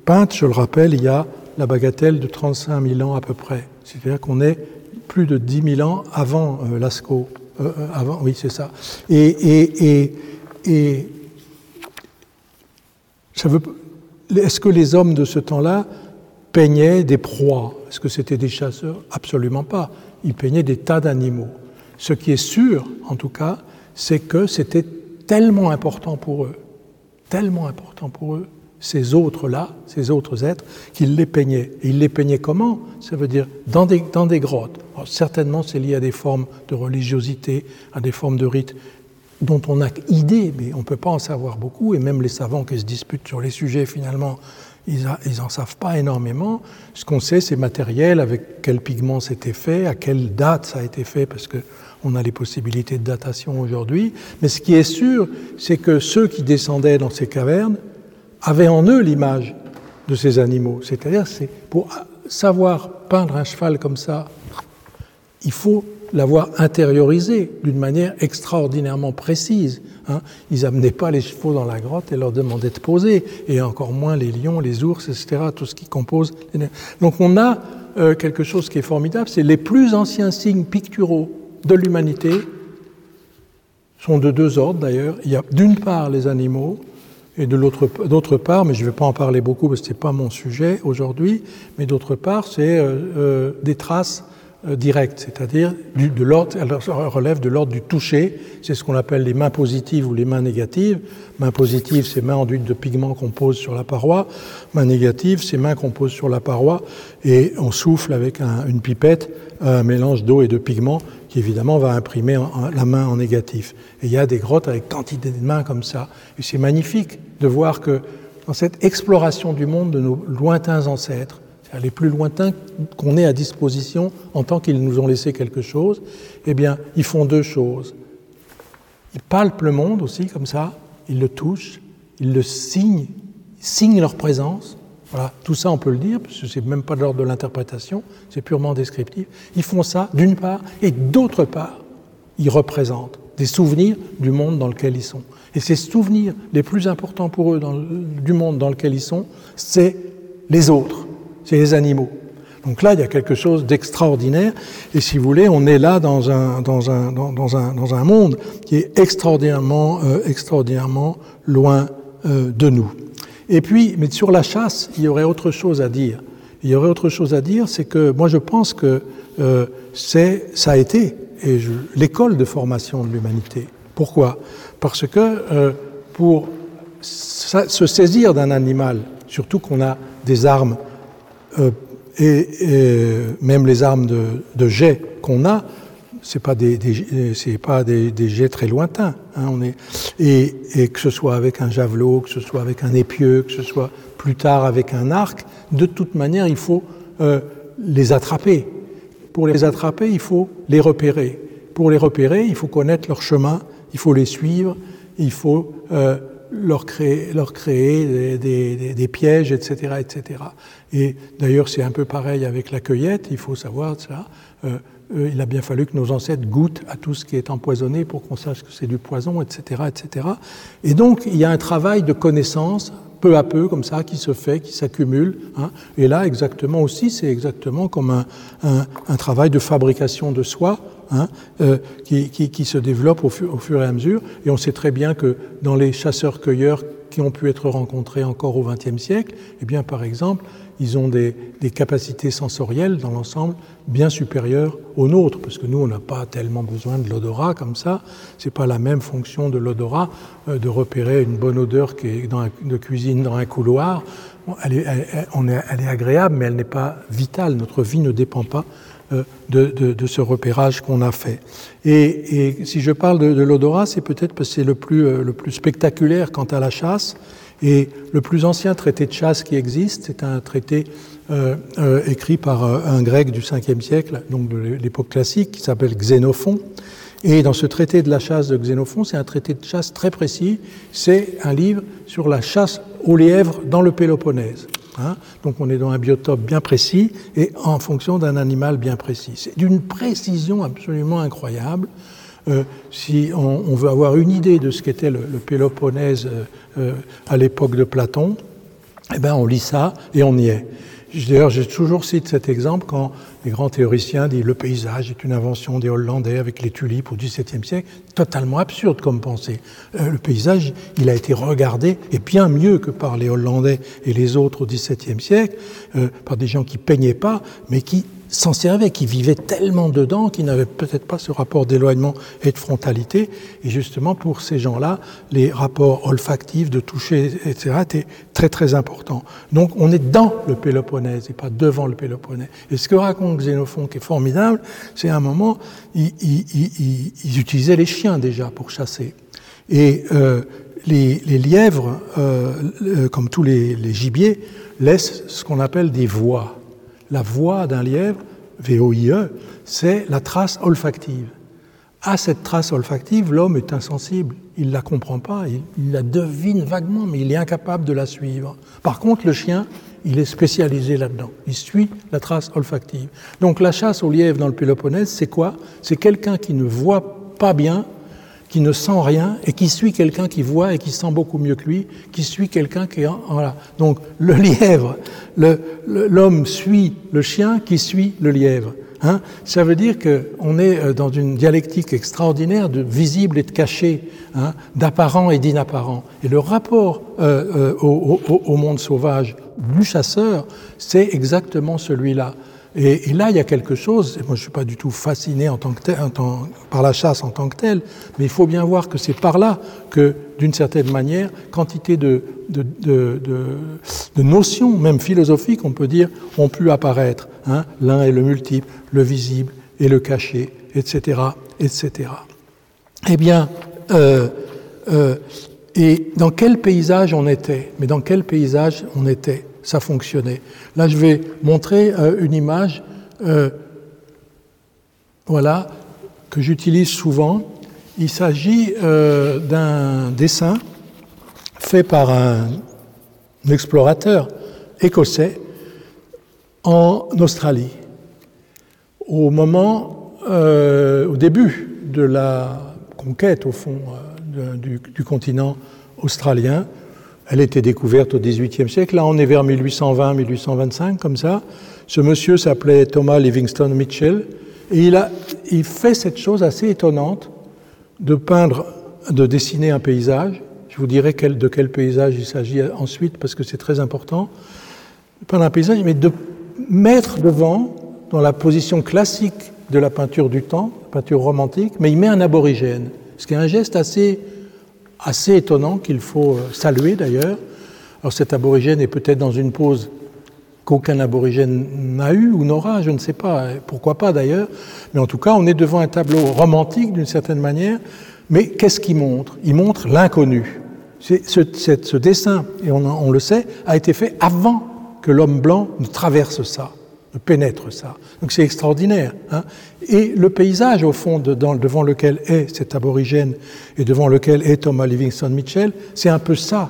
peinte, je le rappelle, il y a la bagatelle de 35 000 ans à peu près. C'est-à-dire qu'on est plus de 10 000 ans avant euh, Lascaux. Euh, euh, avant, oui, c'est ça. Et, et, est-ce que les hommes de ce temps-là peignaient des proies? Est-ce que c'était des chasseurs? Absolument pas. Ils peignaient des tas d'animaux. Ce qui est sûr, en tout cas, c'est que c'était tellement important pour eux, tellement important pour eux, ces autres-là, ces autres êtres, qu'ils les peignaient. Et ils les peignaient comment? Ça veut dire dans des, dans des grottes. certainement, c'est lié à des formes de religiosité, à des formes de rites dont on a idée, mais on ne peut pas en savoir beaucoup, et même les savants qui se disputent sur les sujets, finalement, ils n'en savent pas énormément. Ce qu'on sait, c'est matériel, avec quel pigment c'était fait, à quelle date ça a été fait, parce qu'on a les possibilités de datation aujourd'hui. Mais ce qui est sûr, c'est que ceux qui descendaient dans ces cavernes, avaient en eux l'image de ces animaux. C'est-à-dire, c'est pour savoir peindre un cheval comme ça, il faut l'avoir intériorisé d'une manière extraordinairement précise. Hein. Ils n'amenaient pas les chevaux dans la grotte et leur demandaient de poser, et encore moins les lions, les ours, etc., tout ce qui compose. Donc on a euh, quelque chose qui est formidable, c'est les plus anciens signes picturaux de l'humanité sont de deux ordres d'ailleurs. Il y a d'une part les animaux, et d'autre part, mais je ne vais pas en parler beaucoup parce que ce n'est pas mon sujet aujourd'hui, mais d'autre part, c'est euh, euh, des traces euh, directes, c'est-à-dire de l'ordre, elles relèvent de l'ordre du toucher, c'est ce qu'on appelle les mains positives ou les mains négatives. Mains positives, c'est mains enduites de pigments qu'on pose sur la paroi. Mains négatives, c'est mains qu'on pose sur la paroi et on souffle avec une pipette un mélange d'eau et de pigments qui évidemment va imprimer la main en négatif. Et il y a des grottes avec quantité de mains comme ça. Et c'est magnifique de voir que dans cette exploration du monde de nos lointains ancêtres, les plus lointains qu'on ait à disposition en tant qu'ils nous ont laissé quelque chose, eh bien, ils font deux choses. Ils palpent le monde aussi comme ça, ils le touchent, ils le signent, ils signent leur présence, voilà, tout ça on peut le dire, parce que c'est même pas de l'ordre de l'interprétation, c'est purement descriptif. Ils font ça d'une part, et d'autre part, ils représentent des souvenirs du monde dans lequel ils sont. Et ces souvenirs les plus importants pour eux du monde dans lequel ils sont, c'est les autres, c'est les animaux. Donc là, il y a quelque chose d'extraordinaire. Et si vous voulez, on est là dans un, dans un, dans, un, dans un monde qui est extraordinairement, euh, extraordinairement loin euh, de nous. Et puis, mais sur la chasse, il y aurait autre chose à dire. Il y aurait autre chose à dire, c'est que moi je pense que euh, c'est, ça a été l'école de formation de l'humanité. Pourquoi? Parce que pour se saisir d'un animal, surtout qu'on a des armes, euh, et, même les armes de, jet qu'on a, c'est pas des, c'est pas des, des, jets très lointains. Hein, et, que ce soit avec un javelot, que ce soit avec un épieu, que ce soit plus tard avec un arc, de toute manière, il faut euh, les attraper. Pour les attraper, il faut les repérer. Pour les repérer, il faut connaître leur chemin, il faut les suivre, il faut euh, leur créer, leur créer des, pièges, etc., etc. Et d'ailleurs, c'est un peu pareil avec la cueillette. Il faut savoir ça. Euh, euh, il a bien fallu que nos ancêtres goûtent à tout ce qui est empoisonné pour qu'on sache que c'est du poison, etc., etc. Et donc, il y a un travail de connaissance, peu à peu, comme ça, qui se fait, qui s'accumule. Hein. Et là, exactement aussi, c'est exactement comme un, un, un, travail de fabrication de soi hein, qui, qui, se développe au fur, et à mesure. Et on sait très bien que dans les chasseurs-cueilleurs qui ont pu être rencontrés encore au XXe siècle, eh bien, par exemple, ils ont des, capacités sensorielles dans l'ensemble bien supérieures aux nôtres, parce que nous, on n'a pas tellement besoin de l'odorat comme ça. C'est pas la même fonction de l'odorat euh, de repérer une bonne odeur qui est dans de cuisine dans un couloir. elle, est, agréable, mais elle n'est pas vitale. Notre vie ne dépend pas euh, de, ce repérage qu'on a fait. Et, si je parle de, l'odorat, c'est peut-être parce que c'est le plus, euh, le plus spectaculaire quant à la chasse. Et le plus ancien traité de chasse qui existe, c'est un traité euh, écrit par un grec du 5e siècle, donc de l'époque classique, qui s'appelle Xénophon. Et dans ce traité de la chasse de Xénophon, c'est un traité de chasse très précis. C'est un livre sur la chasse aux lièvres dans le Péloponnèse. Hein. donc on est dans un biotope bien précis et en fonction d'un animal bien précis. C'est d'une précision absolument incroyable. Euh, si on, veut avoir une idée de ce qu'était le, Péloponnèse euh, euh, à l'époque de Platon, eh ben on lit ça et on y est. D'ailleurs, j'ai toujours cité cet exemple quand les grands théoriciens disent le paysage est une invention des Hollandais avec les tulipes au XVIIe siècle. Totalement absurde comme pensée. le paysage, il a été regardé, et bien mieux que par les Hollandais et les autres au XVIIe siècle, par des gens qui peignaient pas, mais qui s'en servait, qui vivait tellement dedans qu'ils n'avaient peut-être pas ce rapport d'éloignement et de frontalité. Et justement, pour ces gens-là, les rapports olfactifs, de toucher, etc., étaient très très importants. Donc on est dans le Péloponnèse et pas devant le Péloponnèse. Et ce que raconte Xénophon, qui est formidable, c'est à un moment, ils, utilisaient les chiens déjà pour chasser. Et euh, les, lièvres, euh, comme tous les, les gibiers, laissent ce qu'on appelle des voies la voix d'un lièvre, VOIE, c'est la trace olfactive. À cette trace olfactive, l'homme est insensible. Il ne la comprend pas, il, la devine vaguement, mais il est incapable de la suivre. Par contre, le chien, il est spécialisé là-dedans. Il suit la trace olfactive. Donc la chasse au lièvre dans le Péloponnèse, c'est quoi? C'est quelqu'un qui ne voit pas bien qui ne sent rien et qui suit quelqu'un qui voit et qui sent beaucoup mieux que lui, qui suit quelqu'un qui voilà. Donc le lièvre, l'homme suit le chien qui suit le lièvre. Hein Ça veut dire qu'on est euh, dans une dialectique extraordinaire de visible et de caché, hein, d'apparent et d'inapparent. Et le rapport euh, euh, au monde sauvage du chasseur, c'est exactement celui-là. Et, là, il y a quelque chose, moi je ne suis pas du tout fasciné en tant que tel, par la chasse en tant que telle, mais il faut bien voir que c'est par là que, d'une certaine manière, quantité de, notions, même philosophiques, on peut dire, ont pu apparaître. Hein. L'un est le multiple, le visible et le caché, etc. etc. Eh bien, euh, euh, et dans quel paysage on était Mais dans quel paysage on était? Ça fonctionnait. Là, je vais montrer euh, une image, euh, voilà, que j'utilise souvent. Il s'agit euh, d'un dessin fait par un, explorateur écossais en Australie. Au moment, au début de la conquête, au fond, du, du continent australien, elle était découverte au XVIIIe siècle. Là, on est vers 1820-1825, comme ça. Ce monsieur s'appelait Thomas Livingston Mitchell. Et il, a, il fait cette chose assez étonnante de peindre, de dessiner un paysage. Je vous dirai de quel paysage il s'agit ensuite, parce que c'est très important. peindre un paysage, mais de mettre devant, dans la position classique de la peinture du temps, peinture romantique, mais il met un aborigène. Ce qui est un geste assez assez étonnant qu'il faut euh, saluer d'ailleurs. Alors cet aborigène est peut-être dans une pose qu'aucun aborigène n'a eu ou n'aura, je ne sais pas, pourquoi pas d'ailleurs, mais en tout cas on est devant un tableau romantique d'une certaine manière, mais qu'est-ce qu'il montre? Il montre l'inconnu. Ce, ce, dessin, et on le sait, a été fait avant que l'homme blanc ne traverse ça pénètre ça. Donc c'est extraordinaire. Hein. et le paysage, au fond, devant lequel est cet aborigène et devant lequel est Thomas Livingston Mitchell, c'est un peu ça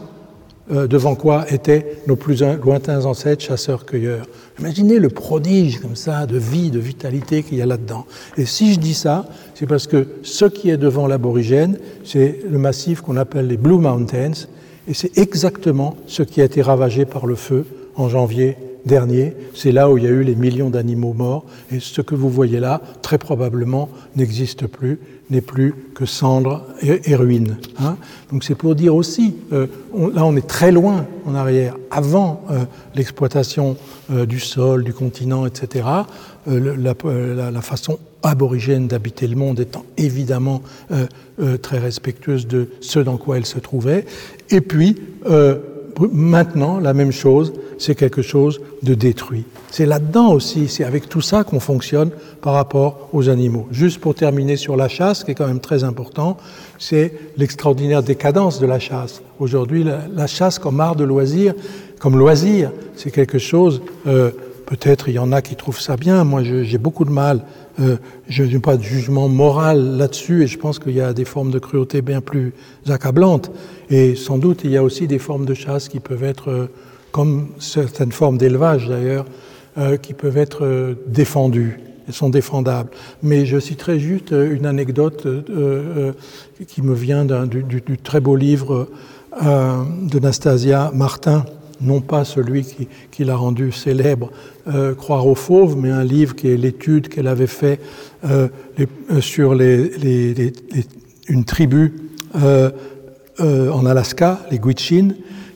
euh, devant quoi étaient nos plus lointains ancêtres chasseurs-cueilleurs. Imaginez le prodige comme ça de vie, de vitalité qu'il y a là-dedans. Et si je dis ça, c'est parce que ce qui est devant l'aborigène, c'est le massif qu'on appelle les Blue Mountains, et c'est exactement ce qui a été ravagé par le feu en janvier dernier, c'est là où il y a eu les millions d'animaux morts, et ce que vous voyez là, très probablement, n'existe plus, n'est plus que cendres et, ruines. Hein. Donc c'est pour dire aussi, euh, là on est très loin en arrière, avant euh, l'exploitation euh, du sol, du continent, etc., la, la, façon aborigène d'habiter le monde étant évidemment très respectueuse de ce dans quoi elle se trouvait, et puis maintenant la même chose, c'est quelque chose de détruit. C'est là-dedans aussi, c'est avec tout ça qu'on fonctionne par rapport aux animaux. Juste pour terminer sur la chasse, qui est quand même très important, c'est l'extraordinaire décadence de la chasse. Aujourd'hui, la, chasse comme art de loisir, comme loisir, c'est quelque chose, euh, peut-être il y en a qui trouvent ça bien, moi j'ai beaucoup de mal, euh, je n'ai pas de jugement moral là-dessus et je pense qu'il y a des formes de cruauté bien plus accablantes. Et sans doute il y a aussi des formes de chasse qui peuvent être... Euh, comme certaines formes d'élevage d'ailleurs, euh, qui peuvent être défendues et sont défendables. Mais je citerai juste une anecdote qui me vient du, très beau livre de Nastasia Martin, non pas celui qui, l'a rendu célèbre, Croire aux fauves, mais un livre qui est l'étude qu'elle avait fait sur les, les, une tribu en Alaska, les Gwich'in,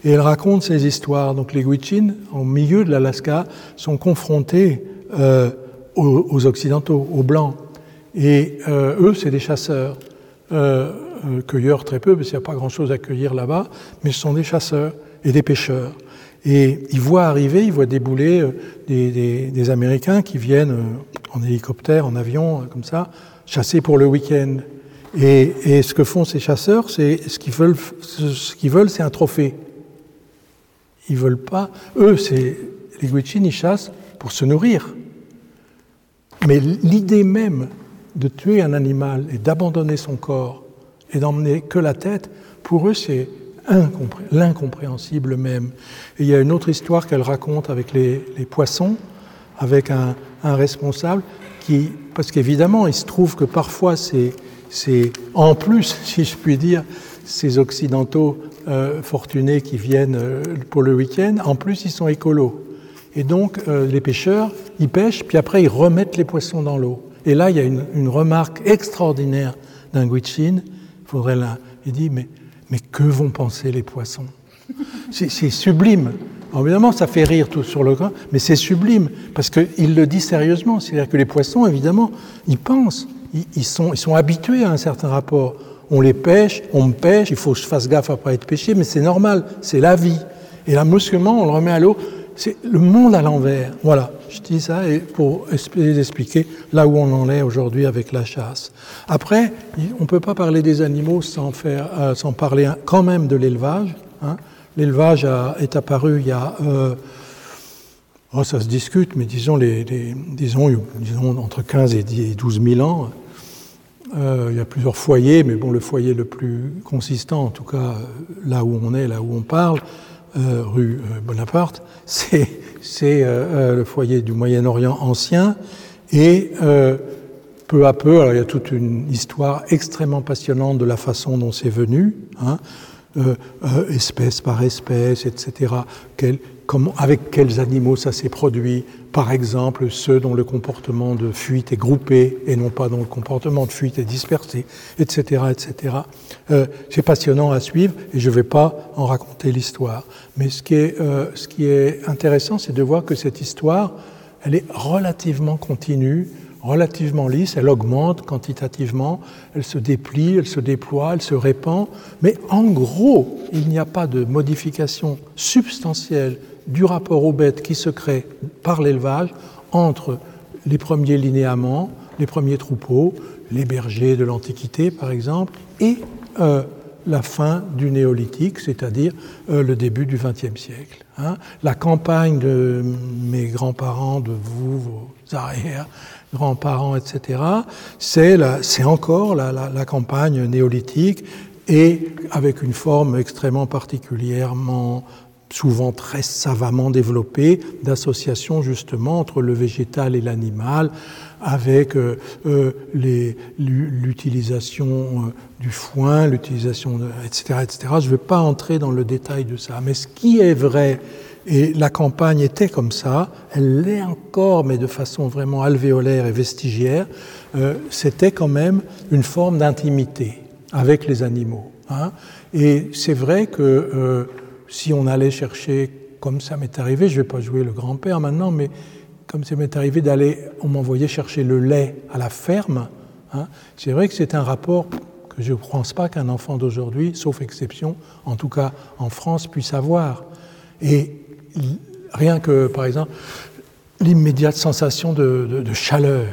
et elle raconte ces histoires. Donc les Gwich'in, au milieu de l'Alaska, sont confrontés euh, aux, Occidentaux, aux Blancs. Et euh, eux, c'est des chasseurs. Euh, cueilleurs très peu, parce qu'il n'y a pas grand-chose à cueillir là-bas, mais ce sont des chasseurs et des pêcheurs. Et ils voient arriver, ils voient débouler des, des, Américains qui viennent en hélicoptère, en avion, comme ça, chasser pour le week-end. Et, ce que font ces chasseurs, c'est ce qu'ils veulent, ce qu'ils veulent, c'est un trophée. Ils veulent pas. Eux, les Gwich'in, ils chassent pour se nourrir. Mais l'idée même de tuer un animal et d'abandonner son corps et d'emmener que la tête, pour eux, c'est l'incompréhensible même. Et il y a une autre histoire qu'elle raconte avec les, poissons, avec un, responsable qui, parce qu'évidemment, il se trouve que parfois c'est, en plus, [LAUGHS] si je puis dire, ces Occidentaux euh, fortunés qui viennent euh, pour le week-end, en plus ils sont écolos. Et donc euh, les pêcheurs, ils pêchent, puis après ils remettent les poissons dans l'eau. Et là, il y a une, remarque extraordinaire d'un Guichin. Faudrait là, il dit mais mais que vont penser les poissons? C'est sublime. évidemment, ça fait rire tout sur le coin, mais c'est sublime parce qu'il le dit sérieusement. C'est-à-dire que les poissons, évidemment, ils pensent, ils, sont, ils sont habitués à un certain rapport on les pêche, on me pêche, il faut que je fasse gaffe à ne pas être pêché, mais c'est normal, c'est la vie. Et là, brusquement, on le remet à l'eau, c'est le monde à l'envers. Voilà, je dis ça pour expliquer là où on en est aujourd'hui avec la chasse. Après, on ne peut pas parler des animaux sans, faire, euh, sans parler quand même de l'élevage. Hein. L'élevage est apparu il y a... Euh, oh, ça se discute, mais disons, les, disons, disons entre 15 et 12 000 ans, euh, il y a plusieurs foyers, mais bon, le foyer le plus consistant, en tout cas là où on est, là où on parle, euh, rue Bonaparte, [LAUGHS] c'est le foyer du Moyen-Orient ancien. Et peu à peu, il y a toute une histoire extrêmement passionnante de la façon dont c'est venu, hein, espèce par espèce, etc. comment, avec quels animaux ça s'est produit, par exemple ceux dont le comportement de fuite est groupé et non pas dont le comportement de fuite est dispersé, etc. etc. Euh, c'est passionnant à suivre et je ne vais pas en raconter l'histoire. Mais ce qui est, euh, ce qui est intéressant, c'est de voir que cette histoire, elle est relativement continue, relativement lisse, elle augmente quantitativement, elle se déplie, elle se déploie, elle se répand, mais en gros, il n'y a pas de modification substantielle du rapport aux bêtes qui se crée par l'élevage entre les premiers linéaments, les premiers troupeaux, les bergers de l'Antiquité par exemple, et euh, la fin du néolithique, c'est-à-dire euh, le début du XXe siècle. Hein. La campagne de mes grands-parents, de vous, vos arrières, grands-parents, etc., c'est encore la, la, campagne néolithique et avec une forme extrêmement particulièrement souvent très savamment développé d'associations justement entre le végétal et l'animal, avec euh, euh, l'utilisation euh, du foin, l'utilisation, etc., etc. Je ne vais pas entrer dans le détail de ça, mais ce qui est vrai Et la campagne était comme ça, elle l'est encore, mais de façon vraiment alvéolaire et vestigiaire. C'était quand même une forme d'intimité avec les animaux. Hein. Et c'est vrai que si on allait chercher, comme ça m'est arrivé, je ne vais pas jouer le grand-père maintenant, mais comme ça m'est arrivé d'aller, on m'envoyait chercher le lait à la ferme, hein, c'est vrai que c'est un rapport que je ne pense pas qu'un enfant d'aujourd'hui, sauf exception, en tout cas en France, puisse avoir. Et rien que, par exemple, l'immédiate sensation de, chaleur,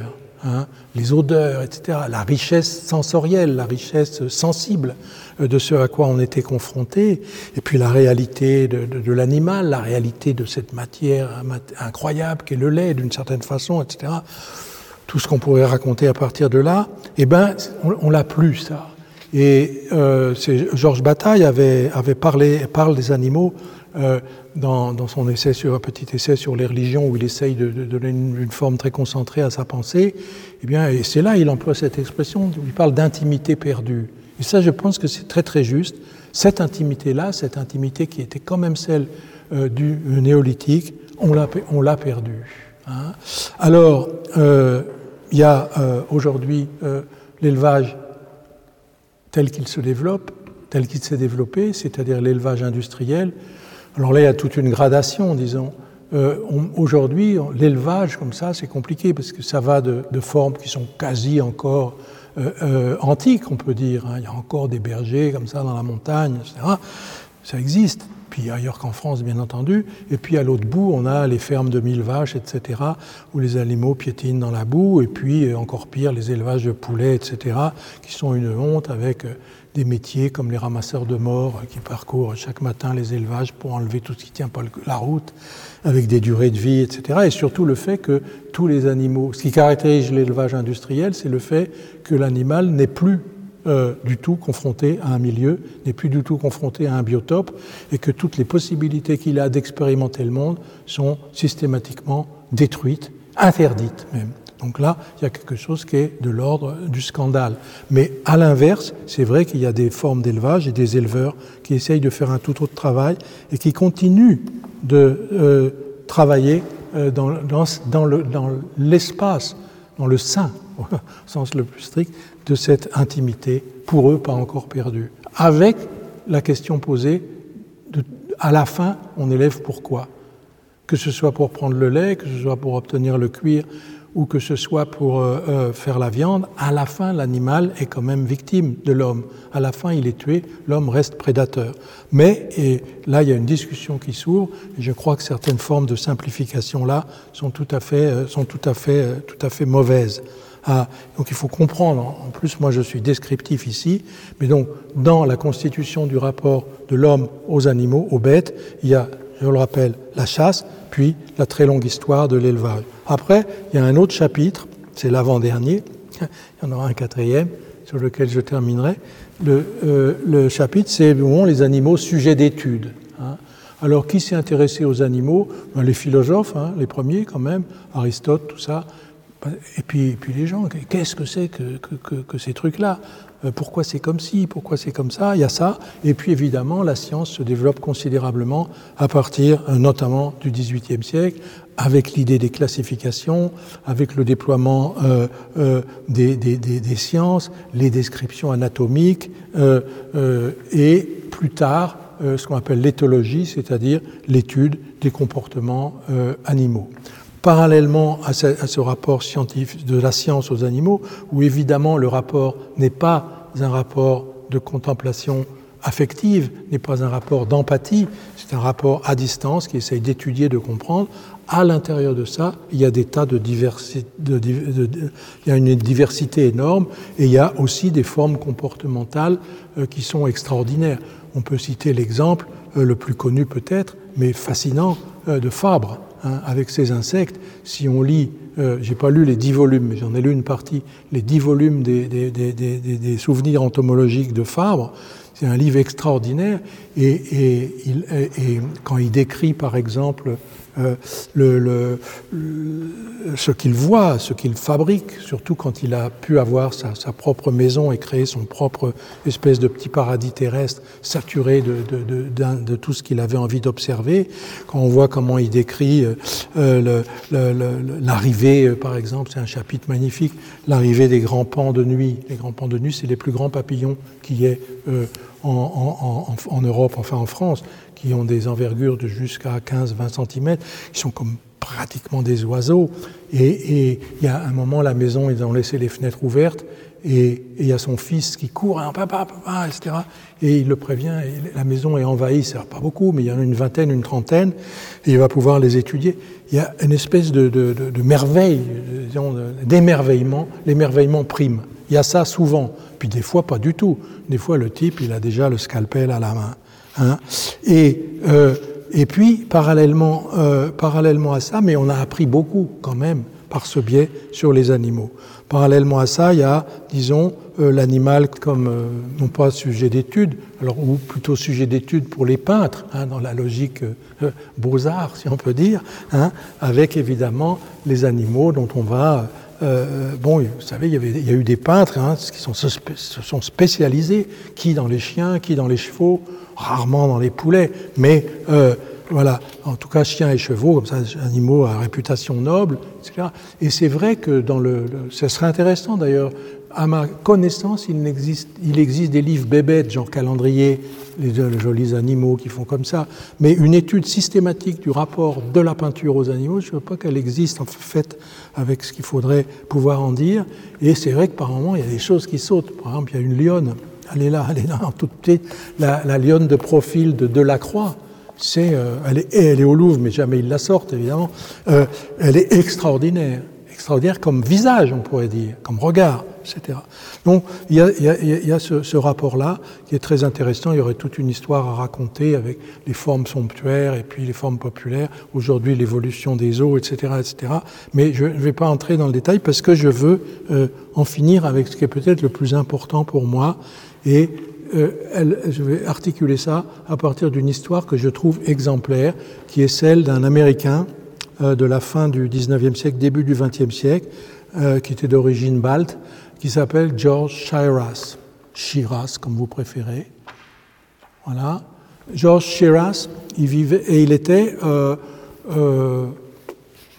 hein, les odeurs, etc., la richesse sensorielle, la richesse sensible de ce à quoi on était confronté, et puis la réalité de, l'animal, la réalité de cette matière incroyable qu'est le lait, d'une certaine façon, etc. Tout ce qu'on pourrait raconter à partir de là, eh ben, on, l'a plus ça. Et euh, Georges Bataille avait, avait parlé, parle des animaux euh, dans, son essai sur un petit essai sur les religions où il essaye de, donner une, forme très concentrée à sa pensée, eh bien, et c'est là il emploie cette expression, il parle d'intimité perdue. Et ça, je pense que c'est très très juste. Cette intimité-là, cette intimité qui était quand même celle euh, du néolithique, on l'a, perdue. Hein. Alors, euh, il y a aujourd'hui l'élevage tel qu'il se développe, tel qu'il s'est développé, c'est-à-dire l'élevage industriel. Alors là, a toute une gradation, disons. aujourd'hui, l'élevage comme ça, c'est compliqué parce que ça va de, formes qui sont quasi encore euh, euh, antique, on peut dire. Hein. Il y a encore des bergers comme ça dans la montagne, etc. Ça existe. Puis ailleurs qu'en France, bien entendu. Et puis à l'autre bout, on a les fermes de mille vaches, etc., où les animaux piétinent dans la boue. Et puis, euh, encore pire, les élevages de poulets, etc., qui sont une honte avec des métiers comme les ramasseurs de morts qui parcourent chaque matin les élevages pour enlever tout ce qui tient pas la route avec des durées de vie, etc. Et surtout le fait que tous les animaux, ce qui caractérise l'élevage industriel, c'est le fait que l'animal n'est plus euh, du tout confronté à un milieu, n'est plus du tout confronté à un biotope, et que toutes les possibilités qu'il a d'expérimenter le monde sont systématiquement détruites, interdites même. Donc là, il y a quelque chose qui est de l'ordre du scandale. Mais à l'inverse, c'est vrai qu'il y a des formes d'élevage et des éleveurs qui essayent de faire un tout autre travail et qui continuent de euh, travailler euh, dans, l'espace, dans, le sein, [LAUGHS] au sens le plus strict, de cette intimité, pour eux pas encore perdue. Avec la question posée, de, à la fin, on élève pourquoi? Que ce soit pour prendre le lait, que ce soit pour obtenir le cuir ou que ce soit pour euh, euh, faire la viande, à la fin, l'animal est quand même victime de l'homme. À la fin, il est tué, l'homme reste prédateur. Mais, et là, il y a une discussion qui s'ouvre, et je crois que certaines formes de simplification là sont tout à fait, euh, sont tout à fait, tout à fait mauvaises. Ah, donc il faut comprendre, en plus moi je suis descriptif ici, mais donc dans la constitution du rapport de l'homme aux animaux, aux bêtes, il y a, je le rappelle, la chasse, puis la très longue histoire de l'élevage. Après, il y a un autre chapitre, c'est l'avant-dernier, [LAUGHS] il y en aura un quatrième sur lequel je terminerai. Le, euh, chapitre, c'est les animaux sujets d'étude. Hein. Alors, qui s'est intéressé aux animaux? Ben, Les philosophes, hein, les premiers quand même, Aristote, tout ça. Et puis, les gens, qu'est-ce que c'est que, ces trucs-là? Pourquoi c'est comme ci Pourquoi c'est comme ça Il y a ça. Et puis évidemment, la science se développe considérablement à partir euh, notamment du XVIIIe siècle, avec l'idée des classifications, avec le déploiement euh, euh, des, sciences, les descriptions anatomiques, euh, euh et plus tard ce qu'on appelle l'éthologie, c'est-à-dire l'étude des comportements animaux. Parallèlement à ce, rapport scientifique de la science aux animaux, où évidemment le rapport n'est pas un rapport de contemplation affective, n'est pas un rapport d'empathie, c'est un rapport à distance qui essaye d'étudier, de comprendre, à l'intérieur de ça, il y a des tas de diversité, il y a une diversité énorme et il y a aussi des formes comportementales euh, qui sont extraordinaires. On peut citer l'exemple euh, le plus connu peut-être, mais fascinant, euh, de Fabre, hein, avec ses insectes. Si on lit, j'ai pas lu les dix volumes, mais j'en ai lu une partie, les dix volumes des souvenirs entomologiques de Fabre, c'est un livre extraordinaire. Et, quand il décrit, par exemple, euh, ce qu'il voit, ce qu'il fabrique, surtout quand il a pu avoir sa, propre maison et créer son propre espèce de petit paradis terrestre saturé de, tout ce qu'il avait envie d'observer, quand on voit comment il décrit euh, euh, l'arrivée, par exemple, c'est un chapitre magnifique, l'arrivée des grands pans de nuit. Les grands pans de nuit, c'est les plus grands papillons y ait en, en, Europe, enfin en France, qui ont des envergures de jusqu'à 15-20 cm, ils sont comme pratiquement des oiseaux. Et, il y a un moment, la maison, ils ont laissé les fenêtres ouvertes, et, il y a son fils qui court, hein, papa, papa, etc. Et il le prévient, la maison est envahie, c'est pas beaucoup, mais il y en a une vingtaine, une trentaine, et il va pouvoir les étudier. Il y a une espèce de, de merveille, d'émerveillement, l'émerveillement prime. Il y a ça souvent, puis des fois pas du tout. Des fois le type, il a déjà le scalpel à la main. Hein. Et, euh, et puis, parallèlement, euh, parallèlement à ça, mais on a appris beaucoup quand même par ce biais sur les animaux. Parallèlement à ça, il y a, disons, euh, l'animal comme, non pas sujet d'étude, alors, ou plutôt sujet d'étude pour les peintres, hein, dans la logique beaux-arts, si on peut dire, hein, avec évidemment les animaux dont on va bon, vous savez, il y, a eu des peintres hein, qui se sont spécialisés, qui dans les chiens, qui dans les chevaux, rarement dans les poulets, mais euh, voilà, en tout cas chiens et chevaux, comme ça, animaux à réputation noble, etc. Et c'est vrai que dans le, ce serait intéressant d'ailleurs à ma connaissance, il existe, il existe des livres bébêtes, genre calendrier, les, jolis animaux qui font comme ça, mais une étude systématique du rapport de la peinture aux animaux, je ne veux pas qu'elle existe en fait avec ce qu'il faudrait pouvoir en dire. Et c'est vrai que par moments, il y a des choses qui sautent. Par exemple, il y a une lionne, elle est là, elle est là, en toute petite, la, lionne de profil de Delacroix. C'est, euh, elle, est, elle est au Louvre, mais jamais ils la sortent, évidemment. Euh, elle est extraordinaire, extraordinaire comme visage, on pourrait dire, comme regard etc. Donc il y a, ce rapport-là qui est très intéressant. Il y aurait toute une histoire à raconter avec les formes somptuaires et puis les formes populaires, aujourd'hui l'évolution des eaux, etc., etc. Mais je ne vais pas entrer dans le détail parce que je veux euh, en finir avec ce qui est peut-être le plus important pour moi et euh, je vais articuler ça à partir d'une histoire que je trouve exemplaire, qui est celle d'un Américain euh, de la fin du 19e siècle, début du 20e siècle, euh, qui était d'origine balte, qui s'appelle George Shiras, Shiras comme vous préférez. Voilà. George Shiras, il vivait et il était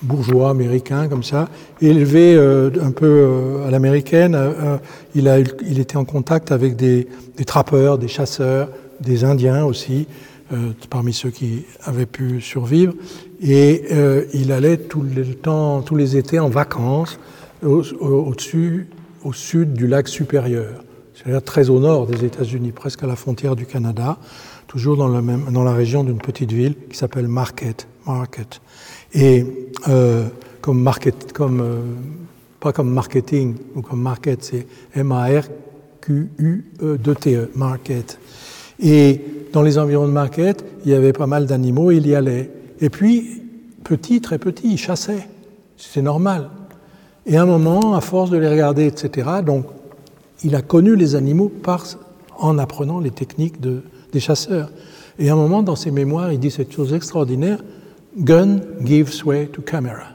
bourgeois américain comme ça, élevé euh, un peu euh, à l'américaine. Euh, il, il était en contact avec des, trappeurs, des chasseurs, des Indiens aussi, parmi ceux qui avaient pu survivre. Et il allait tout le temps, tous les étés en vacances au-dessus au sud du lac supérieur, c'est-à-dire très au nord des États-Unis, presque à la frontière du Canada, toujours dans, le même, dans la région d'une petite ville qui s'appelle Market. Market. Et euh, comme market, comme, euh, pas comme marketing ou comme market, c'est M-A-R-Q-U-E-D-T-E, e, market. Et dans les environs de market, il y avait pas mal d'animaux, il y allait. Et puis, petit, très petit, il chassait. C'est normal. Et à un moment, à force de les regarder, etc., donc il a connu les animaux en apprenant les techniques de, des chasseurs. Et à un moment, dans ses mémoires, il dit cette chose extraordinaire Gun gives way to camera.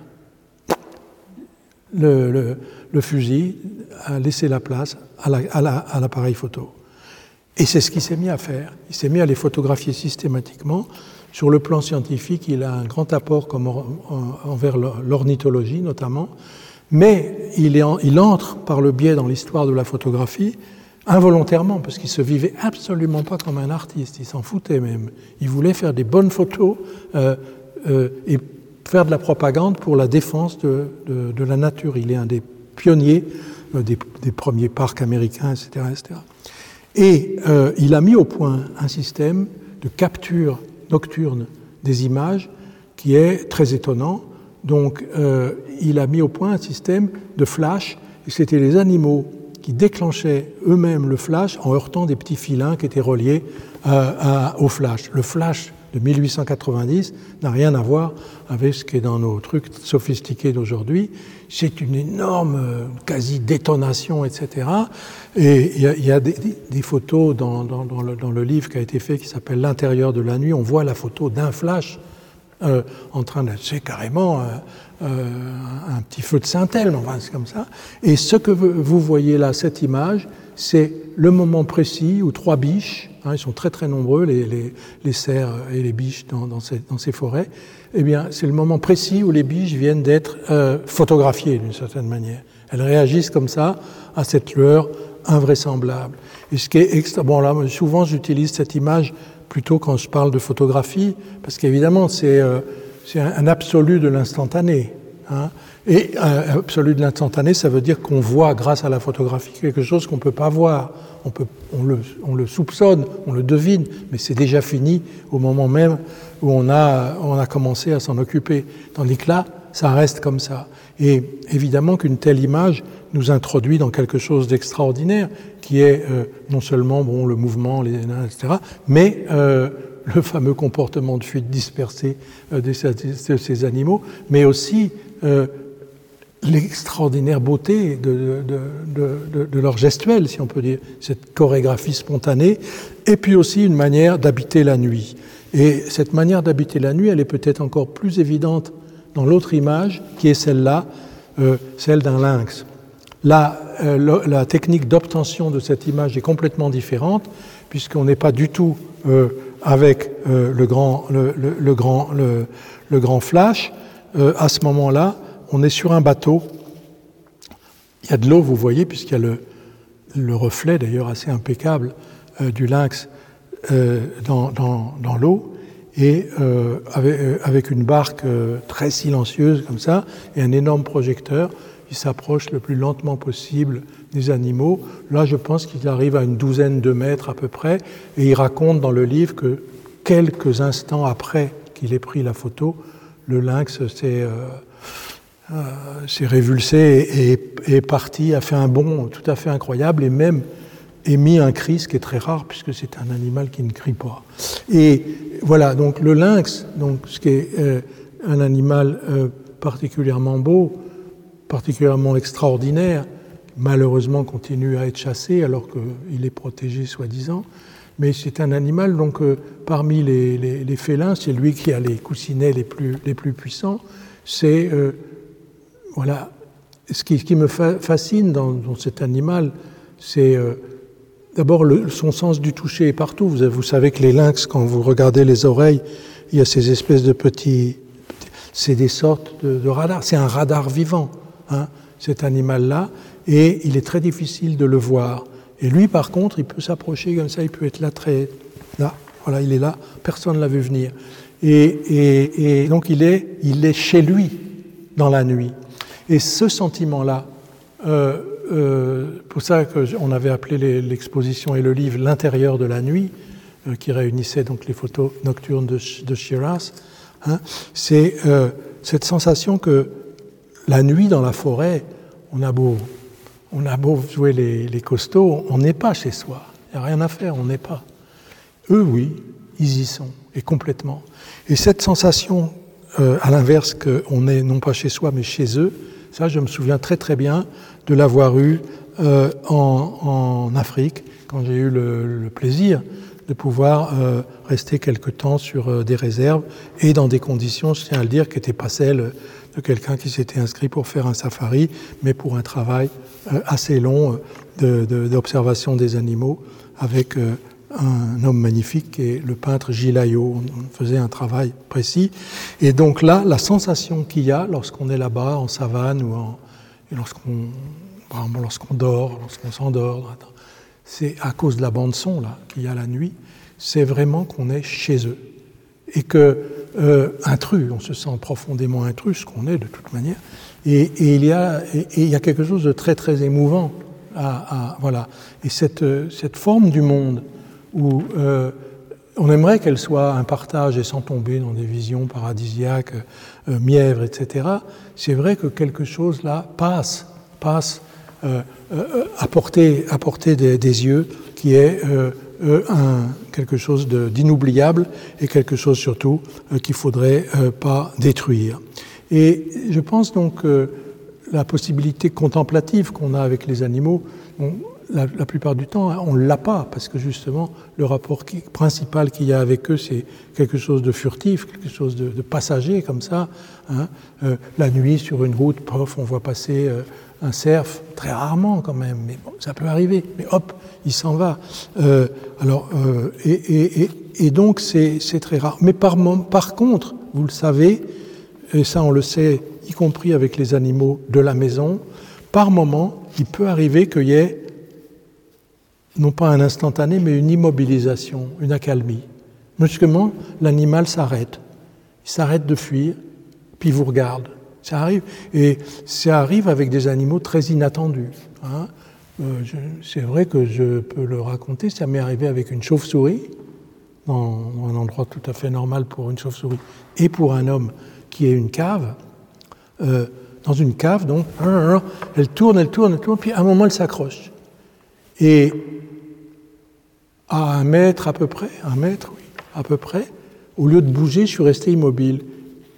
Le, le, le fusil a laissé la place à l'appareil la, photo. Et c'est ce qu'il s'est mis à faire. Il s'est mis à les photographier systématiquement. Sur le plan scientifique, il a un grand apport envers l'ornithologie notamment. Mais il, est il, entre par le biais dans l'histoire de la photographie involontairement, parce qu'il se vivait absolument pas comme un artiste, il s'en foutait même. Il voulait faire des bonnes photos euh, et faire de la propagande pour la défense de, la nature. Il est un des pionniers euh, des, premiers parcs américains, etc. etc. Et euh, il a mis au point un système de capture nocturne des images qui est très étonnant donc, euh, il a mis au point un système de flash, et c'était les animaux qui déclenchaient eux-mêmes le flash en heurtant des petits filins qui étaient reliés euh, au flash. Le flash de 1890 n'a rien à voir avec ce qui est dans nos trucs sophistiqués d'aujourd'hui. C'est une énorme euh, quasi-détonation, etc. Et il y a, des, photos dans, le, livre qui a été fait qui s'appelle L'intérieur de la nuit. On voit la photo d'un flash euh, en train de... C'est carrément euh, un petit feu de Saint-Elme, enfin c'est comme ça. Et ce que vous voyez là, cette image, c'est le moment précis où trois biches, hein, ils sont très très nombreux, les, les, cerfs et les biches dans, dans, ces, forêts, eh bien c'est le moment précis où les biches viennent d'être euh, photographiées d'une certaine manière. Elles réagissent comme ça à cette lueur invraisemblable. Et ce qui est extra... Bon là, souvent j'utilise cette image plutôt quand je parle de photographie, parce qu'évidemment c'est euh, un, un, absolu de l'instantané. Hein. Et un absolu de l'instantané, ça veut dire qu'on voit, grâce à la photographie, quelque chose qu'on ne peut pas voir. On, peut, on, le, on, le, soupçonne, on le devine, mais c'est déjà fini au moment même où on a, on a commencé à s'en occuper. Tandis que là, ça reste comme ça. Et évidemment qu'une telle image nous introduit dans quelque chose d'extraordinaire, qui est euh, non seulement bon, le mouvement, les, etc., mais euh, le fameux comportement de fuite dispersée euh, de, ces, de, ces, animaux, mais aussi euh, l'extraordinaire beauté de, de, leur gestuelle, si on peut dire, cette chorégraphie spontanée, et puis aussi une manière d'habiter la nuit. Et cette manière d'habiter la nuit, elle est peut-être encore plus évidente dans l'autre image, qui est celle-là, euh, celle d'un lynx. Là, euh, la technique d'obtention de cette image est complètement différente, puisqu'on n'est pas du tout euh, avec le, grand, le, le, grand, le, grand flash. à ce moment-là, on est sur un bateau. Il y a de l'eau, vous voyez, puisqu'il y a le, le reflet d'ailleurs assez impeccable euh, du lynx euh, dans, l'eau, et euh, avec, une barque très silencieuse comme ça, et un énorme projecteur. Il s'approche le plus lentement possible des animaux. Là, je pense qu'il arrive à une douzaine de mètres à peu près, et il raconte dans le livre que quelques instants après qu'il ait pris la photo, le lynx s'est s'est révulsé et est parti, a fait un bond tout à fait incroyable et même émis un cri, ce qui est très rare puisque c'est un animal qui ne crie pas. Et voilà, donc le lynx, donc ce qui est euh, un animal euh, particulièrement beau, particulièrement extraordinaire, malheureusement continue à être chassé alors qu'il est protégé soi-disant. Mais c'est un animal, donc parmi les, les, les félins, c'est lui qui a les coussinets les plus, les plus puissants. C'est voilà. Ce qui, me fascine dans, cet animal, c'est euh, d'abord son sens du toucher partout. Vous, savez que les lynx, quand vous regardez les oreilles, il y a ces espèces de petits. C'est des sortes de, radars. C'est un radar vivant, hein, cet animal-là, et il est très difficile de le voir. Et lui, par contre, il peut s'approcher comme ça, il peut être là très. Là, voilà, il est là, personne ne l'a vu venir. Et, et, donc il est, il est chez lui dans la nuit. Et ce sentiment-là, euh, euh, pour ça qu'on avait appelé l'exposition et le livre L'intérieur de la nuit, euh, qui réunissait donc les photos nocturnes de, de Shiraz, hein, c'est euh, cette sensation que la nuit dans la forêt, on a beau, on a beau jouer les, les costauds, on n'est pas chez soi. Il n'y a rien à faire, on n'est pas. Eux, oui, ils y sont, et complètement. Et cette sensation, à l'inverse, qu'on est non pas chez soi, mais chez eux, ça, je me souviens très très bien de l'avoir eu euh, en, en, Afrique, quand j'ai eu le, plaisir de pouvoir euh, rester quelque temps sur euh, des réserves et dans des conditions, je tiens à le dire, qui n'étaient pas celles de quelqu'un qui s'était inscrit pour faire un safari, mais pour un travail assez long d'observation de, des animaux avec un homme magnifique est le peintre Gilles Ayot. On faisait un travail précis. Et donc là, la sensation qu'il y a lorsqu'on est là-bas en savane ou lorsqu'on lorsqu'on dort, lorsqu'on s'endort, c'est à cause de la bande son qu'il y a la nuit, c'est vraiment qu'on est chez eux et que euh, intrus, on se sent profondément intrus, ce qu'on est de toute manière. Et, et il y a et, et il y a quelque chose de très très émouvant. À, voilà. Et cette, cette forme du monde où euh, on aimerait qu'elle soit un partage et sans tomber dans des visions paradisiaques, euh, mièvres, etc. C'est vrai que quelque chose là passe, passe euh, à portée, des, yeux, qui est quelque chose d'inoubliable et quelque chose surtout qu'il ne faudrait pas détruire. Et je pense donc que la possibilité contemplative qu'on a avec les animaux, la, plupart du temps, on ne l'a pas, parce que justement, le rapport principal qu'il y a avec eux, c'est quelque chose de furtif, quelque chose de, passager, comme ça. Hein. Euh, la nuit, sur une route, prof, on voit passer euh, un cerf, très rarement quand même, mais ça peut arriver. Mais hop, il s'en va. Euh, alors, et, donc, c'est très rare. Mais par, par contre, vous le savez, et ça on le sait, y compris avec les animaux de la maison, par moment, il peut arriver qu'il y ait non pas un instantané, mais une immobilisation, une accalmie. Brusquement, l'animal s'arrête. Il s'arrête de fuir, puis il vous regarde. Ça arrive. Et ça arrive avec des animaux très inattendus. Hein. Euh, c'est vrai que je peux le raconter, ça m'est arrivé avec une chauve-souris, dans, un endroit tout à fait normal pour une chauve-souris, et pour un homme qui est une cave. Euh, dans une cave, donc, elle tourne, elle tourne, elle tourne, puis à un moment, elle s'accroche. Et à un mètre à peu près, un mètre, oui, à peu près, au lieu de bouger, je suis resté immobile.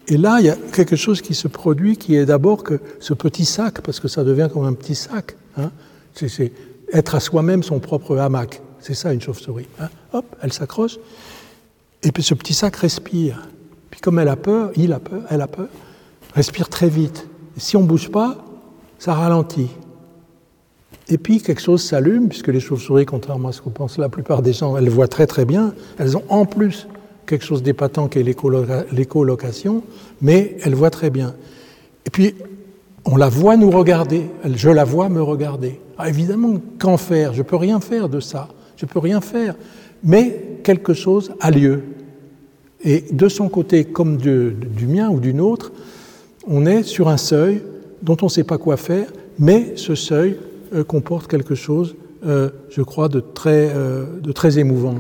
Et là, il y a quelque chose qui se produit qui est d'abord que ce petit sac, parce que ça devient comme un petit sac, hein, c'est être à soi-même son propre hamac. C'est ça une chauve-souris. Hein. Hop, elle s'accroche, et puis ce petit sac respire. Puis comme elle a peur, il a peur, elle a peur, respire très vite. Et si on ne bouge pas, ça ralentit. Et puis quelque chose s'allume, puisque les chauves-souris, contrairement à ce qu'on pense la plupart des gens, elles voient très très bien. Elles ont en plus quelque chose d'épatant qui est l'écolocation, mais elles voient très bien. Et puis on la voit nous regarder, je la vois me regarder. Ah, évidemment, qu'en faire? Je ne peux rien faire de ça, je ne peux rien faire. Mais quelque chose a lieu. Et de son côté, comme du mien ou d'une autre, on est sur un seuil dont on ne sait pas quoi faire, mais ce seuil euh, comporte quelque chose, euh, je crois, de très, euh, de très émouvant.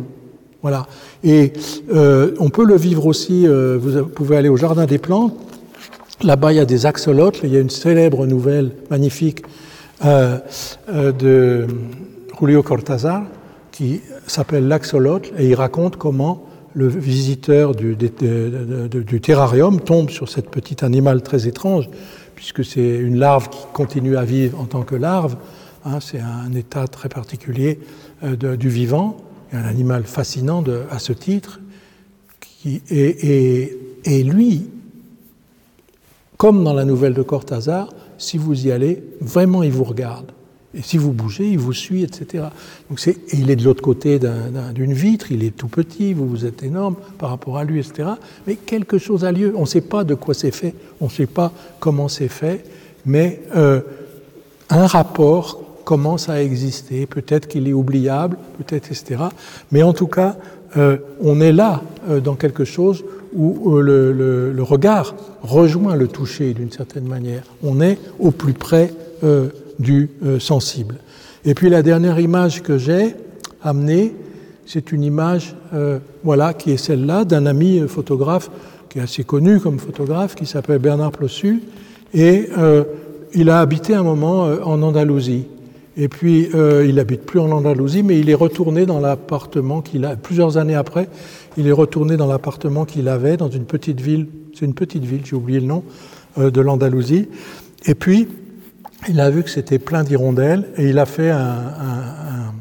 Voilà. Et on peut le vivre aussi, vous pouvez aller au Jardin des Plantes, là-bas il y a des axolotls, il y a une célèbre nouvelle magnifique de Julio Cortázar qui s'appelle L'axolotl et il raconte comment le visiteur du, du, terrarium tombe sur cet petit animal très étrange, puisque c'est une larve qui continue à vivre en tant que larve, Hein, c'est un état très particulier euh, du vivant, un animal fascinant à ce titre. et, lui, comme dans la nouvelle de Cortázar, si vous y allez, vraiment il vous regarde. Et si vous bougez, il vous suit, etc. Donc c'est, il est de l'autre côté d'une vitre, il est tout petit, vous, vous êtes énorme par rapport à lui, etc. Mais quelque chose a lieu. On ne sait pas de quoi c'est fait, on ne sait pas comment c'est fait, mais euh, un rapport commence à exister. Peut-être qu'il est oubliable, peut-être, etc. Mais en tout cas, euh, on est là euh, dans quelque chose où le, regard rejoint le toucher d'une certaine manière. On est au plus près du sensible. Et puis la dernière image que j'ai amenée, c'est une image, voilà, qui est celle-là d'un ami photographe qui est assez connu comme photographe, qui s'appelle Bernard Plossu, et il a habité un moment en Andalousie. Et puis, euh, il n'habite plus en Andalousie, mais il est retourné dans l'appartement qu'il a, plusieurs années après, il est retourné dans l'appartement qu'il avait dans une petite ville, c'est une petite ville, j'ai oublié le nom, euh, de l'Andalousie. Et puis, il a vu que c'était plein d'hirondelles et il a fait un,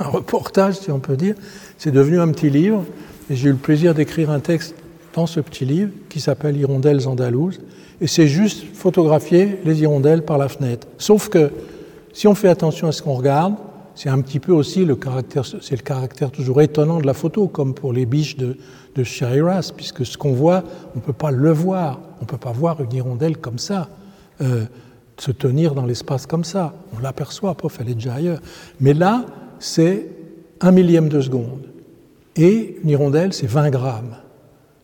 reportage, si on peut dire. C'est devenu un petit livre et j'ai eu le plaisir d'écrire un texte dans ce petit livre qui s'appelle Hirondelles andalouses. Et c'est juste photographier les hirondelles par la fenêtre. Sauf que si on fait attention à ce qu'on regarde, c'est un petit peu aussi le caractère, c'est le caractère toujours étonnant de la photo, comme pour les biches de, de Shiraz, puisque ce qu'on voit, on ne peut pas le voir. On ne peut pas voir une hirondelle comme ça, euh, se tenir dans l'espace comme ça. On l'aperçoit, pof, elle est déjà ailleurs. Mais là, c'est un millième de seconde. Et une hirondelle, c'est 20 grammes.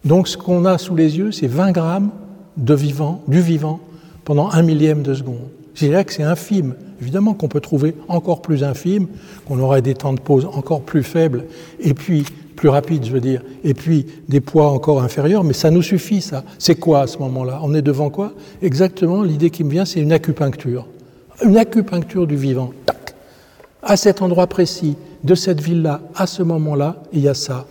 Donc ce qu'on a sous les yeux, c'est 20 grammes de vivant, du vivant pendant un millième de seconde. Je dirais que c'est infime. Évidemment qu'on peut trouver encore plus infime, qu'on aurait des temps de pause encore plus faibles, et puis plus rapides, je veux dire, et puis des poids encore inférieurs, mais ça nous suffit, ça. C'est quoi à ce moment-là? On est devant quoi? Exactement, l'idée qui me vient, c'est une acupuncture. Une acupuncture du vivant. Tac À cet endroit précis, de cette ville-là, à ce moment-là, il y a ça.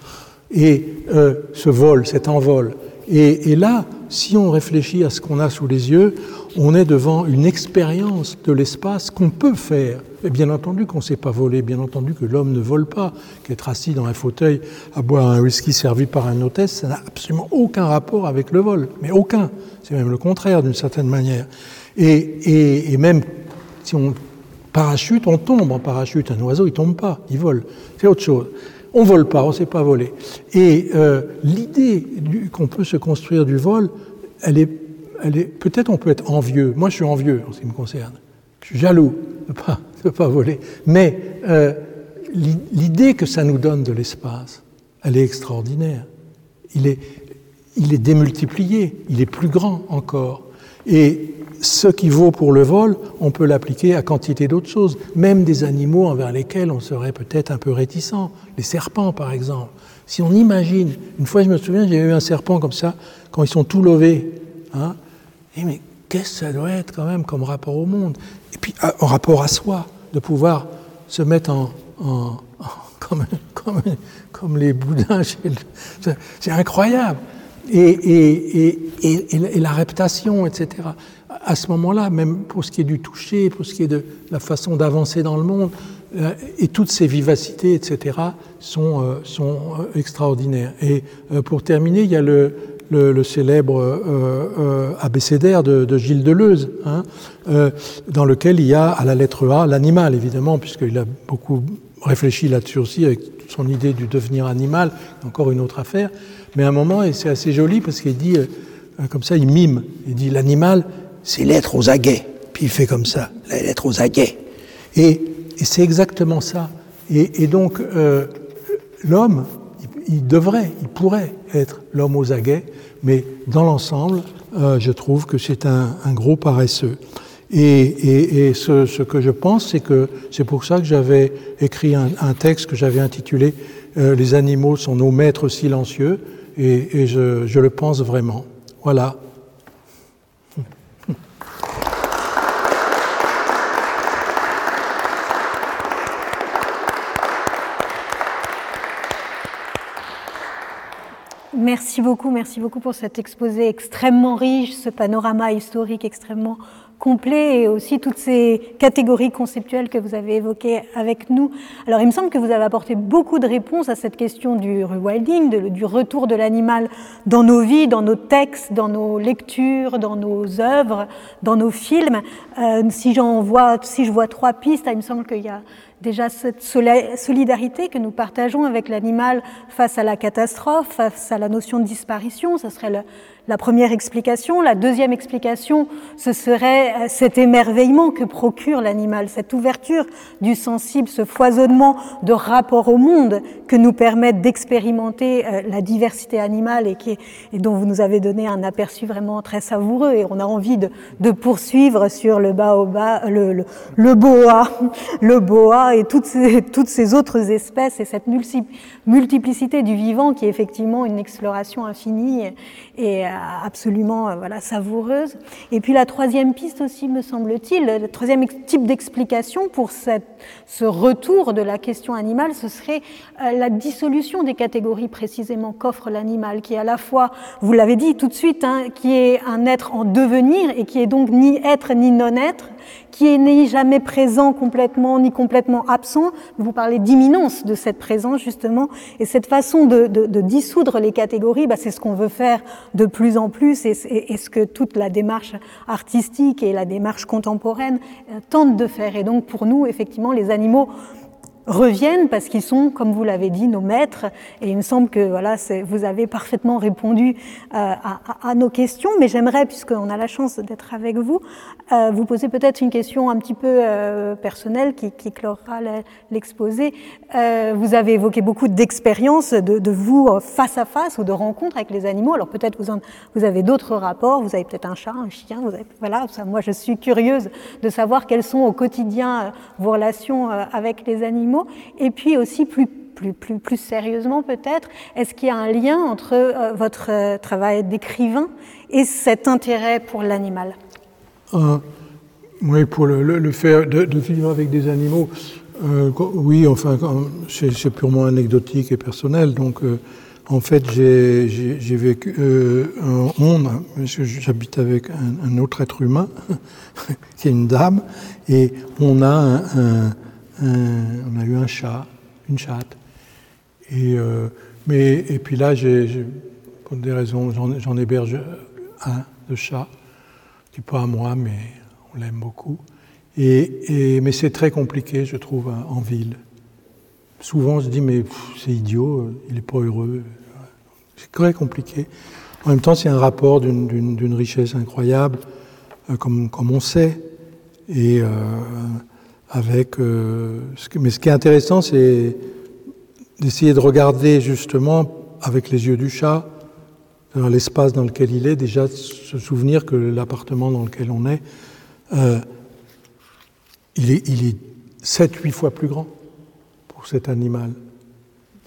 Et euh, ce vol, cet envol. Et, et là, si on réfléchit à ce qu'on a sous les yeux, on est devant une expérience de l'espace qu'on peut faire. Et bien entendu qu'on ne sait pas voler, bien entendu que l'homme ne vole pas, qu'être assis dans un fauteuil à boire un whisky servi par un hôtesse, ça n'a absolument aucun rapport avec le vol, mais aucun. C'est même le contraire d'une certaine manière. Et, et, même si on parachute, on tombe en parachute. Un oiseau, il tombe pas, il vole. C'est autre chose. On vole pas, on ne sait pas voler. Et euh, l'idée qu'on peut se construire du vol, elle est peut-être on peut être envieux. Moi, je suis envieux en ce qui me concerne. Je suis jaloux de ne pas, pas voler. Mais euh, l'idée que ça nous donne de l'espace, elle est extraordinaire. Il est, il est démultiplié, il est plus grand encore. Et ce qui vaut pour le vol, on peut l'appliquer à quantité d'autres choses, même des animaux envers lesquels on serait peut-être un peu réticent. Les serpents, par exemple. Si on imagine, une fois je me souviens, j'ai eu un serpent comme ça, quand ils sont tout levés, hein, et mais qu'est-ce que ça doit être quand même comme rapport au monde? Et puis en rapport à soi, de pouvoir se mettre en, comme, comme, comme, les boudins. C'est incroyable. Et, et, et, et, la réputation, etc. À ce moment-là, même pour ce qui est du toucher, pour ce qui est de la façon d'avancer dans le monde, euh, et toutes ces vivacités, etc., sont, euh, sont euh, extraordinaires. Et pour terminer, il y a le, le, célèbre euh, euh, abécédaire de, Gilles Deleuze, hein, euh, dans lequel il y a à la lettre A l'animal, évidemment, puisqu'il a beaucoup réfléchi là-dessus aussi avec son idée du devenir animal, encore une autre affaire. Mais à un moment, et c'est assez joli parce qu'il dit, euh, comme ça, il mime, il dit l'animal, c'est l'être aux aguets. Puis il fait comme ça, l'être aux aguets. Et, c'est exactement ça. Et, donc, l'homme, il devrait, il pourrait être l'homme aux aguets, mais dans l'ensemble, euh, je trouve que c'est un, gros paresseux. Et, ce, que je pense, c'est que c'est pour ça que j'avais écrit un, texte que j'avais intitulé euh, Les animaux sont nos maîtres silencieux, et, je le pense vraiment. Voilà. Merci beaucoup, merci beaucoup pour cet exposé extrêmement riche, ce panorama historique extrêmement complet et aussi toutes ces catégories conceptuelles que vous avez évoquées avec nous. Alors il me semble que vous avez apporté beaucoup de réponses à cette question du rewilding, du retour de l'animal dans nos vies, dans nos textes, dans nos lectures, dans nos œuvres, dans nos films. Euh, si j'en vois, si je vois trois pistes, il me semble qu'il y a déjà cette solidarité que nous partageons avec l'animal face à la catastrophe, face à la notion de disparition, ce serait le, la première explication. La deuxième explication, ce serait euh, cet émerveillement que procure l'animal, cette ouverture du sensible, ce foisonnement de rapport au monde que nous permettent d'expérimenter euh, la diversité animale et, qui et, dont vous nous avez donné un aperçu vraiment très savoureux. Et on a envie de, de poursuivre sur le baobab, le, le, le, boa, [LAUGHS] le boa et toutes ces, toutes ces autres espèces et cette multiplicité du vivant qui est effectivement une exploration infinie et absolument euh, voilà, savoureuse. Et puis la troisième piste aussi, me semble-t-il, le troisième type d'explication pour cette, ce retour de la question animale, ce serait euh, la dissolution des catégories précisément qu'offre l'animal, qui est à la fois, vous l'avez dit tout de suite, hein, qui est un être en devenir et qui est donc ni être ni non-être, qui est ni jamais présent complètement ni complètement absent. Vous parlez d'imminence de cette présence justement, et cette façon de, dissoudre les catégories, bah, c'est ce qu'on veut faire de plus en plus, et, ce que toute la démarche artistique et la démarche contemporaine euh, tentent de faire. Et donc pour nous, effectivement, les animaux reviennent parce qu'ils sont, comme vous l'avez dit, nos maîtres. Et il me semble que voilà, vous avez parfaitement répondu euh, à, nos questions. Mais j'aimerais, puisqu'on a la chance d'être avec vous, euh, vous poser peut-être une question un petit peu euh, personnelle qui, qui clora l'exposé. Vous avez évoqué beaucoup d'expériences de, vous face à face ou de rencontres avec les animaux. Alors peut-être vous, vous avez d'autres rapports. Vous avez peut-être un chat, un chien. Vous avez, voilà, moi je suis curieuse de savoir quelles sont au quotidien vos relations avec les animaux et puis aussi plus plus, plus, plus sérieusement peut-être, est-ce qu'il y a un lien entre euh, votre euh, travail d'écrivain et cet intérêt pour l'animal? Euh, Oui, pour le, le, fait de, de, vivre avec des animaux, Oui, enfin, c'est purement anecdotique et personnel. Donc, en fait, j'ai vécu un monde, j'habite avec un, autre être humain, [LAUGHS] qui est une dame, et on a, un, on a eu un chat, une chatte. Et, mais, et puis là, pour des raisons, j'en héberge un de chat, qui n'est pas à moi, mais on l'aime beaucoup. Et, mais c'est très compliqué, je trouve, en ville. Souvent, on se dit, mais c'est idiot, euh, il n'est pas heureux. C'est très compliqué. En même temps, c'est un rapport d'une richesse incroyable, euh, comme, comme, on sait. Et euh, avec, mais ce qui est intéressant, c'est d'essayer de regarder justement avec les yeux du chat, dans l'espace dans lequel il est, déjà se souvenir que l'appartement dans lequel on est, il est, est 7-8 fois plus grand pour cet animal.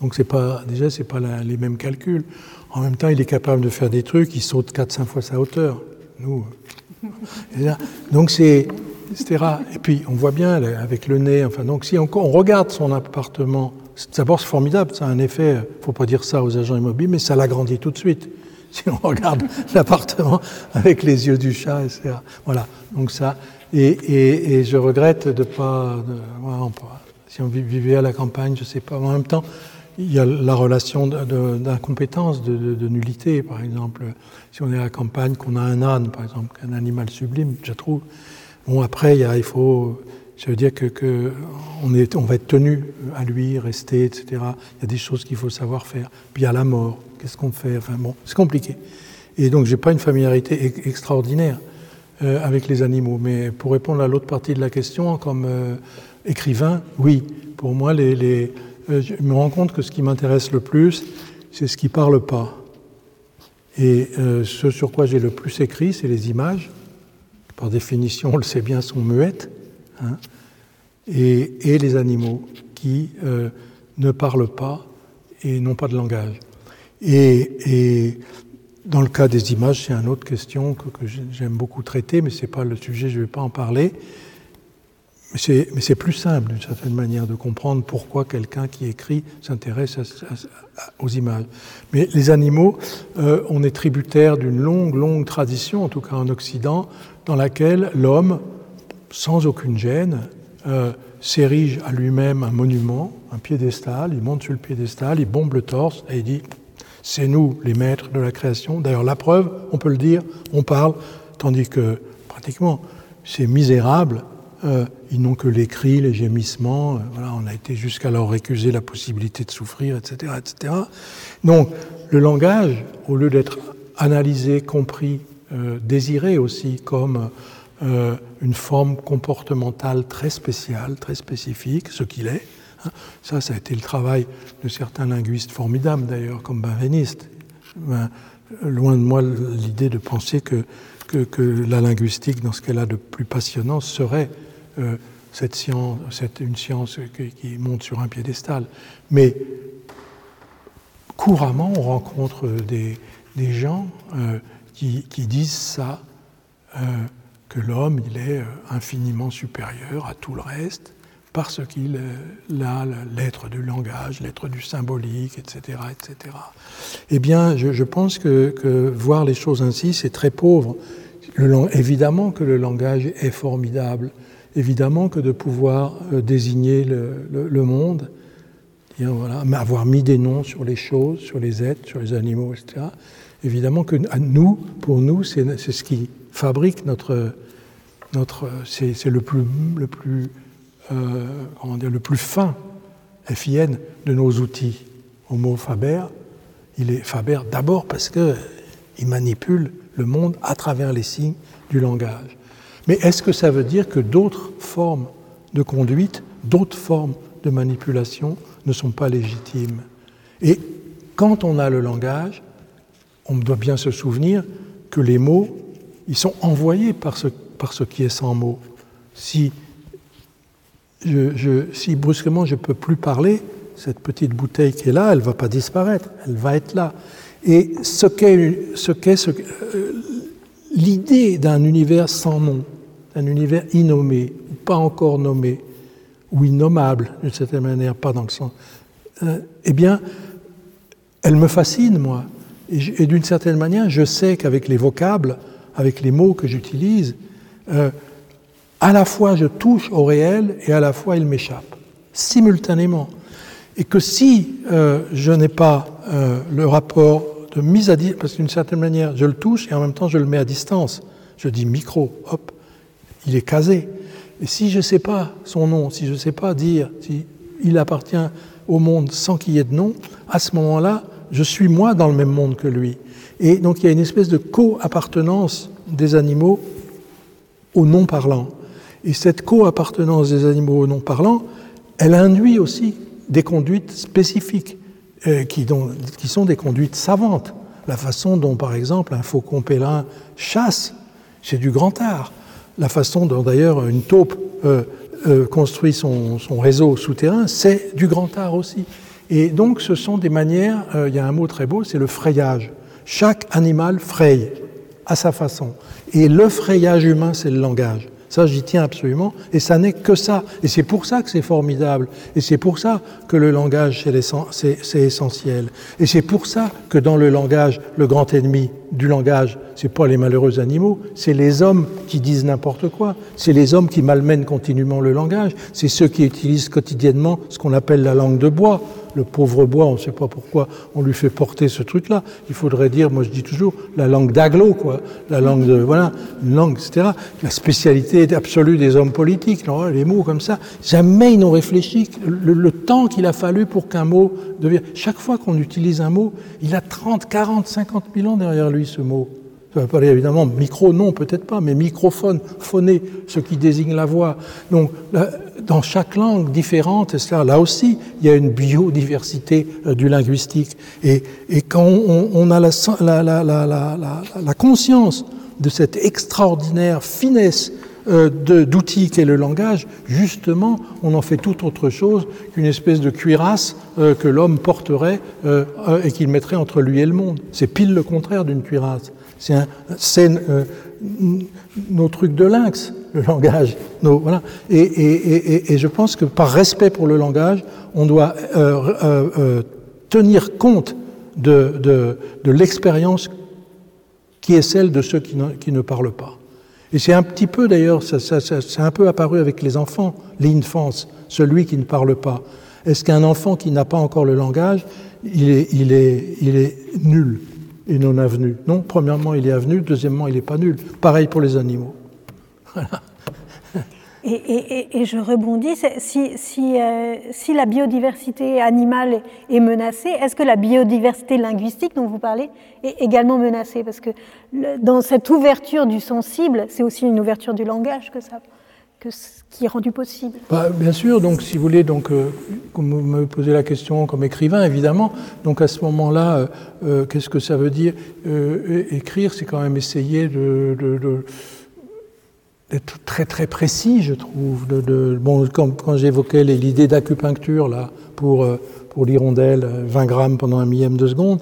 Donc c'est pas, déjà, ce n'est pas les mêmes calculs. En même temps, il est capable de faire des trucs, il saute 4-5 fois sa hauteur. Nous. Euh, donc c'est. Etc. Et puis on voit bien avec le nez, enfin, donc si on, regarde son appartement, d'abord c'est formidable, ça a un effet, il ne faut pas dire ça aux agents immobiliers, mais ça l'agrandit tout de suite. [LAUGHS] Si on regarde [LAUGHS] l'appartement avec les yeux du chat, etc. Voilà, donc ça, et, je regrette de pas, Si on vivait à la campagne, je ne sais pas. En même temps, il y a la relation d'incompétence, de, de, nullité, par exemple. Si on est à la campagne, qu'on a un âne, par exemple, un animal sublime, je trouve. Bon, après, il, faut. Ça veut dire que, que on, est, on, va être tenu à lui, rester, etc. Il y a des choses qu'il faut savoir faire. Puis il y a la mort. Qu'est-ce qu'on fait? Enfin bon, c'est compliqué. Et donc, j'ai pas une familiarité extraordinaire. Euh, avec les animaux. Mais pour répondre à l'autre partie de la question, comme euh, écrivain, oui, pour moi, les, euh, je me rends compte que ce qui m'intéresse le plus, c'est ce qui ne parle pas. Et ce sur quoi j'ai le plus écrit, c'est les images. Par définition, on le sait bien, sont muettes. Hein, et, les animaux qui ne parlent pas et n'ont pas de langage. Et, et dans le cas des images, c'est une autre question que, j'aime beaucoup traiter, mais ce n'est pas le sujet, je ne vais pas en parler. Mais c'est plus simple, d'une certaine manière, de comprendre pourquoi quelqu'un qui écrit s'intéresse aux images. Mais les animaux, euh, on est tributaire d'une longue, longue tradition, en tout cas en Occident, dans laquelle l'homme, sans aucune gêne, euh, s'érige à lui-même un monument, un piédestal, il monte sur le piédestal, il bombe le torse et il dit c'est nous les maîtres de la création. D'ailleurs, la preuve, on peut le dire, on parle, tandis que pratiquement ces misérables, euh, ils n'ont que les cris, les gémissements. Euh, voilà, on a été jusqu'à leur récuser la possibilité de souffrir, etc., etc. Donc, le langage, au lieu d'être analysé, compris, euh, désiré aussi comme une forme comportementale très spéciale, très spécifique, ce qu'il est, ça, ça a été le travail de certains linguistes formidables d'ailleurs, comme Benveniste. Ben, loin de moi l'idée de penser que, que, la linguistique, dans ce qu'elle a de plus passionnant, serait euh, cette science, cette, une science qui, monte sur un piédestal. Mais couramment, on rencontre des, gens euh, qui, disent ça, euh, que l'homme, il est infiniment supérieur à tout le reste, parce qu'il a l'être du langage, l'être du symbolique, etc. etc. Eh bien, je, pense que, voir les choses ainsi, c'est très pauvre. évidemment que le langage est formidable, évidemment que de pouvoir euh, désigner le, monde, voilà, avoir mis des noms sur les choses, sur les êtres, sur les animaux, etc. Évidemment que nous, pour nous, c'est ce qui fabrique notre, notre c'est le plus, le plus euh, comment dire, le plus fin, FIN, de nos outils. Au mot Faber, il est Faber d'abord parce qu'il manipule le monde à travers les signes du langage. Mais est-ce que ça veut dire que d'autres formes de conduite, d'autres formes de manipulation ne sont pas légitimes? Et quand on a le langage, on doit bien se souvenir que les mots, ils sont envoyés par ce, par ce qui est sans mots. Si brusquement je ne peux plus parler, cette petite bouteille qui est là, elle ne va pas disparaître, elle va être là. Et ce qu'est ce euh, l'idée d'un univers sans nom, d'un univers innommé, ou pas encore nommé, ou innommable, d'une certaine manière, pas dans le sens. Euh, eh bien, elle me fascine, moi. Et, d'une certaine manière, je sais qu'avec les vocables, avec les mots que j'utilise, euh, à la fois je touche au réel et à la fois il m'échappe, simultanément. Et que si euh, je n'ai pas le rapport de mise à distance, parce qu'une certaine manière, je le touche et en même temps je le mets à distance. Je dis micro, hop, il est casé. Et si je ne sais pas son nom, si je ne sais pas dire s'il appartient au monde sans qu'il y ait de nom, à ce moment-là, je suis moi dans le même monde que lui. Et donc il y a une espèce de co-appartenance des animaux au non-parlant. Et cette co-appartenance des animaux au non-parlant, elle induit aussi des conduites spécifiques, euh, qui, sont des conduites savantes. La façon dont, par exemple, un faucon pélin chasse, c'est du grand art. La façon dont, d'ailleurs, une taupe euh, euh, construit son réseau souterrain, c'est du grand art aussi. Et donc, ce sont des manières, euh, il y a un mot très beau, c'est le frayage. Chaque animal fraye à sa façon. Et le frayage humain, c'est le langage. Ça, j'y tiens absolument. Et ça n'est que ça. Et c'est pour ça que c'est formidable. Et c'est pour ça que le langage, c'est essentiel. Et c'est pour ça que dans le langage, le grand ennemi du langage, c'est pas les malheureux animaux, c'est les hommes qui disent n'importe quoi. C'est les hommes qui malmènent continuellement le langage. C'est ceux qui utilisent quotidiennement ce qu'on appelle la langue de bois le pauvre bois, on ne sait pas pourquoi on lui fait porter ce truc-là. Il faudrait dire, moi je dis toujours, la langue d'aglo, quoi, la langue de, voilà, une langue, etc. La spécialité absolue des hommes politiques, les mots comme ça, jamais ils n'ont réfléchi le, temps qu'il a fallu pour qu'un mot devienne. Chaque fois qu'on utilise un mot, il a 30, 40, 50 000 ans derrière lui, ce mot. Ça va parler évidemment micro, non, peut-être pas, mais microphone, phoné, ce qui désigne la voix. Donc, dans chaque langue différente, là aussi, il y a une biodiversité euh, du linguistique. Et, quand on, a la, conscience de cette extraordinaire finesse euh, d'outils qu'est le langage, justement, on en fait tout autre chose qu'une espèce de cuirasse euh, que l'homme porterait et qu'il mettrait entre lui et le monde. C'est pile le contraire d'une cuirasse. C'est euh, nos trucs de lynx, le langage. Voilà. et, je pense que par respect pour le langage, on doit euh, euh, tenir compte de, l'expérience qui est celle de ceux qui ne, parlent pas. Et c'est un petit peu d'ailleurs, ça, c'est un peu apparu avec les enfants, l'infance, celui qui ne parle pas. Est-ce qu'un enfant qui n'a pas encore le langage, il est nul? Et non avenu. Non, premièrement, il est avenu, deuxièmement, il n'est pas nul. Pareil pour les animaux. Et, je rebondis, si, si, euh, si, la biodiversité animale est menacée, est-ce que la biodiversité linguistique dont vous parlez est également menacée? Parce que dans cette ouverture du sensible, c'est aussi une ouverture du langage que ça, qui est rendu possible bah, Bien sûr, donc si vous voulez, donc, euh, vous me posez la question comme écrivain, évidemment, donc à ce moment-là, euh, euh, qu'est-ce que ça veut dire Écrire, c'est quand même essayer d'être très très précis, je trouve. Bon, quand, quand j'évoquais l'idée d'acupuncture là pour, pour l'hirondelle, 20 grammes pendant un millième de seconde,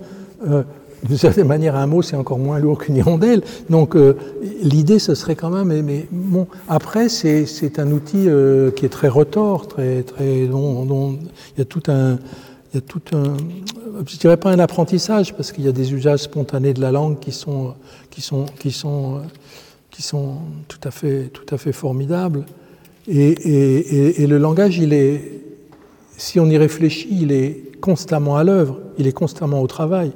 [LAUGHS] d'une certaine manière, un mot, c'est encore moins lourd qu'une hirondelle. Donc, euh, l'idée, ce serait quand même. Mais, après, c'est un outil euh, qui est très retors, très, très, dont, il y a tout un. Il y je dirais pas un apprentissage parce qu'il y a des usages spontanés de la langue qui sont, tout à fait, formidables. Et, et, et le langage, il est, si on y réfléchit, il est constamment à l'œuvre, il est constamment au travail.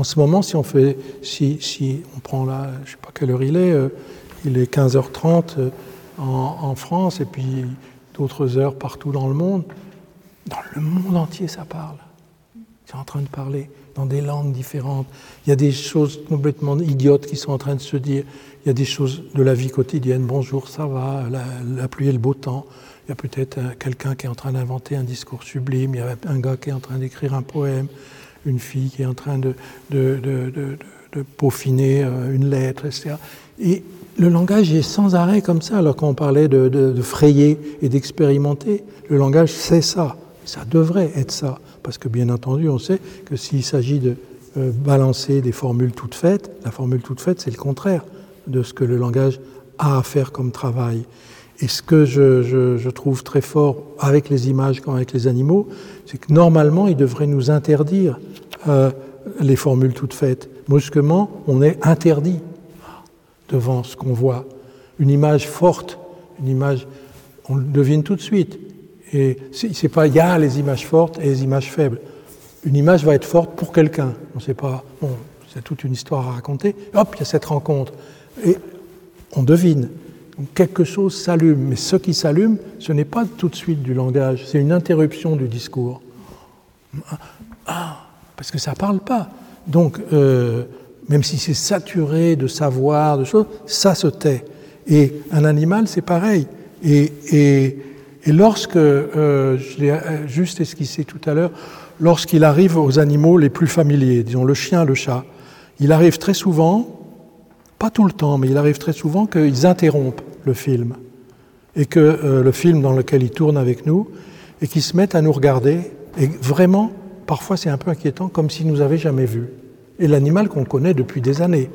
En ce moment, si on fait, si, si on prend là, je ne sais pas quelle heure il est, euh, il est 15h30 euh, en, France et puis d'autres heures partout dans le monde. Dans le monde entier, ça parle. C'est en train de parler dans des langues différentes. Il y a des choses complètement idiotes qui sont en train de se dire. Il y a des choses de la vie quotidienne. Bonjour, ça va, la, la pluie et le beau temps. Il y a peut-être euh, quelqu'un qui est en train d'inventer un discours sublime. Il y a un gars qui est en train d'écrire un poème une fille qui est en train de, de, de, de peaufiner euh, une lettre, etc. Et le langage est sans arrêt comme ça, alors qu'on parlait de, frayer et d'expérimenter, le langage c'est ça, ça devrait être ça, parce que bien entendu on sait que s'il s'agit de euh, balancer des formules toutes faites, la formule toute faite c'est le contraire de ce que le langage a à faire comme travail. Et ce que je, trouve très fort avec les images comme avec les animaux, c'est que normalement, ils devraient nous interdire euh, les formules toutes faites. Brusquement, on est interdit devant ce qu'on voit. Une image forte, une image, on le devine tout de suite. Et c'est pas il y a les images fortes et les images faibles. Une image va être forte pour quelqu'un. On sait pas. Bon, c'est toute une histoire à raconter. Hop, il y a cette rencontre. Et on devine. Quelque chose s'allume. Mais ce qui s'allume, ce n'est pas tout de suite du langage, c'est une interruption du discours. Ah, parce que ça ne parle pas. Donc, euh, même si c'est saturé de savoir, de choses, ça se tait. Et un animal, c'est pareil. Et, et, et lorsque, euh, je l'ai euh, juste esquissé tout à l'heure, lorsqu'il arrive aux animaux les plus familiers, disons le chien, le chat, il arrive très souvent, pas tout le temps, mais il arrive très souvent qu'ils interrompent le film. Et que euh, le film dans lequel ils tournent avec nous, et qu'ils se mettent à nous regarder, et vraiment, parfois c'est un peu inquiétant, comme s'ils nous avaient jamais vus. Et l'animal qu'on connaît depuis des années.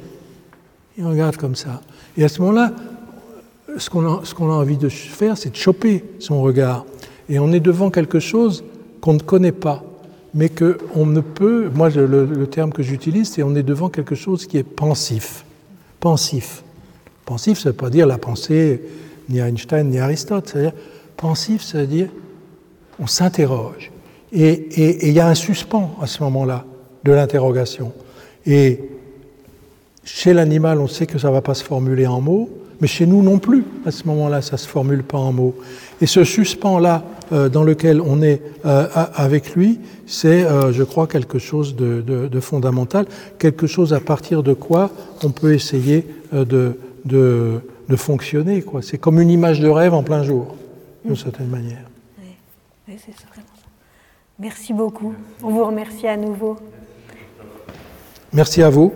Il regarde comme ça. Et à ce moment-là, ce qu'on a, a, envie de faire, c'est de choper son regard. Et on est devant quelque chose qu'on ne connaît pas mais qu'on ne peut, moi le, terme que j'utilise, c'est on est devant quelque chose qui est pensif. Pensif. Pensif, ça ne veut pas dire la pensée ni Einstein ni Aristote, pensif, ça veut dire on s'interroge. Et il y a un suspens à ce moment-là de l'interrogation. Et chez l'animal, on sait que ça ne va pas se formuler en mots, mais chez nous non plus, à ce moment-là, ça ne se formule pas en mots. Et ce suspens-là euh, dans lequel on est euh, avec lui, c'est, euh, je crois, quelque chose de, fondamental, quelque chose à partir de quoi on peut essayer de, de, fonctionner. Quoi. C'est comme une image de rêve en plein jour, d'une mm. certaine manière. Oui, c'est ça. Merci beaucoup. On vous remercie à nouveau. Merci à vous.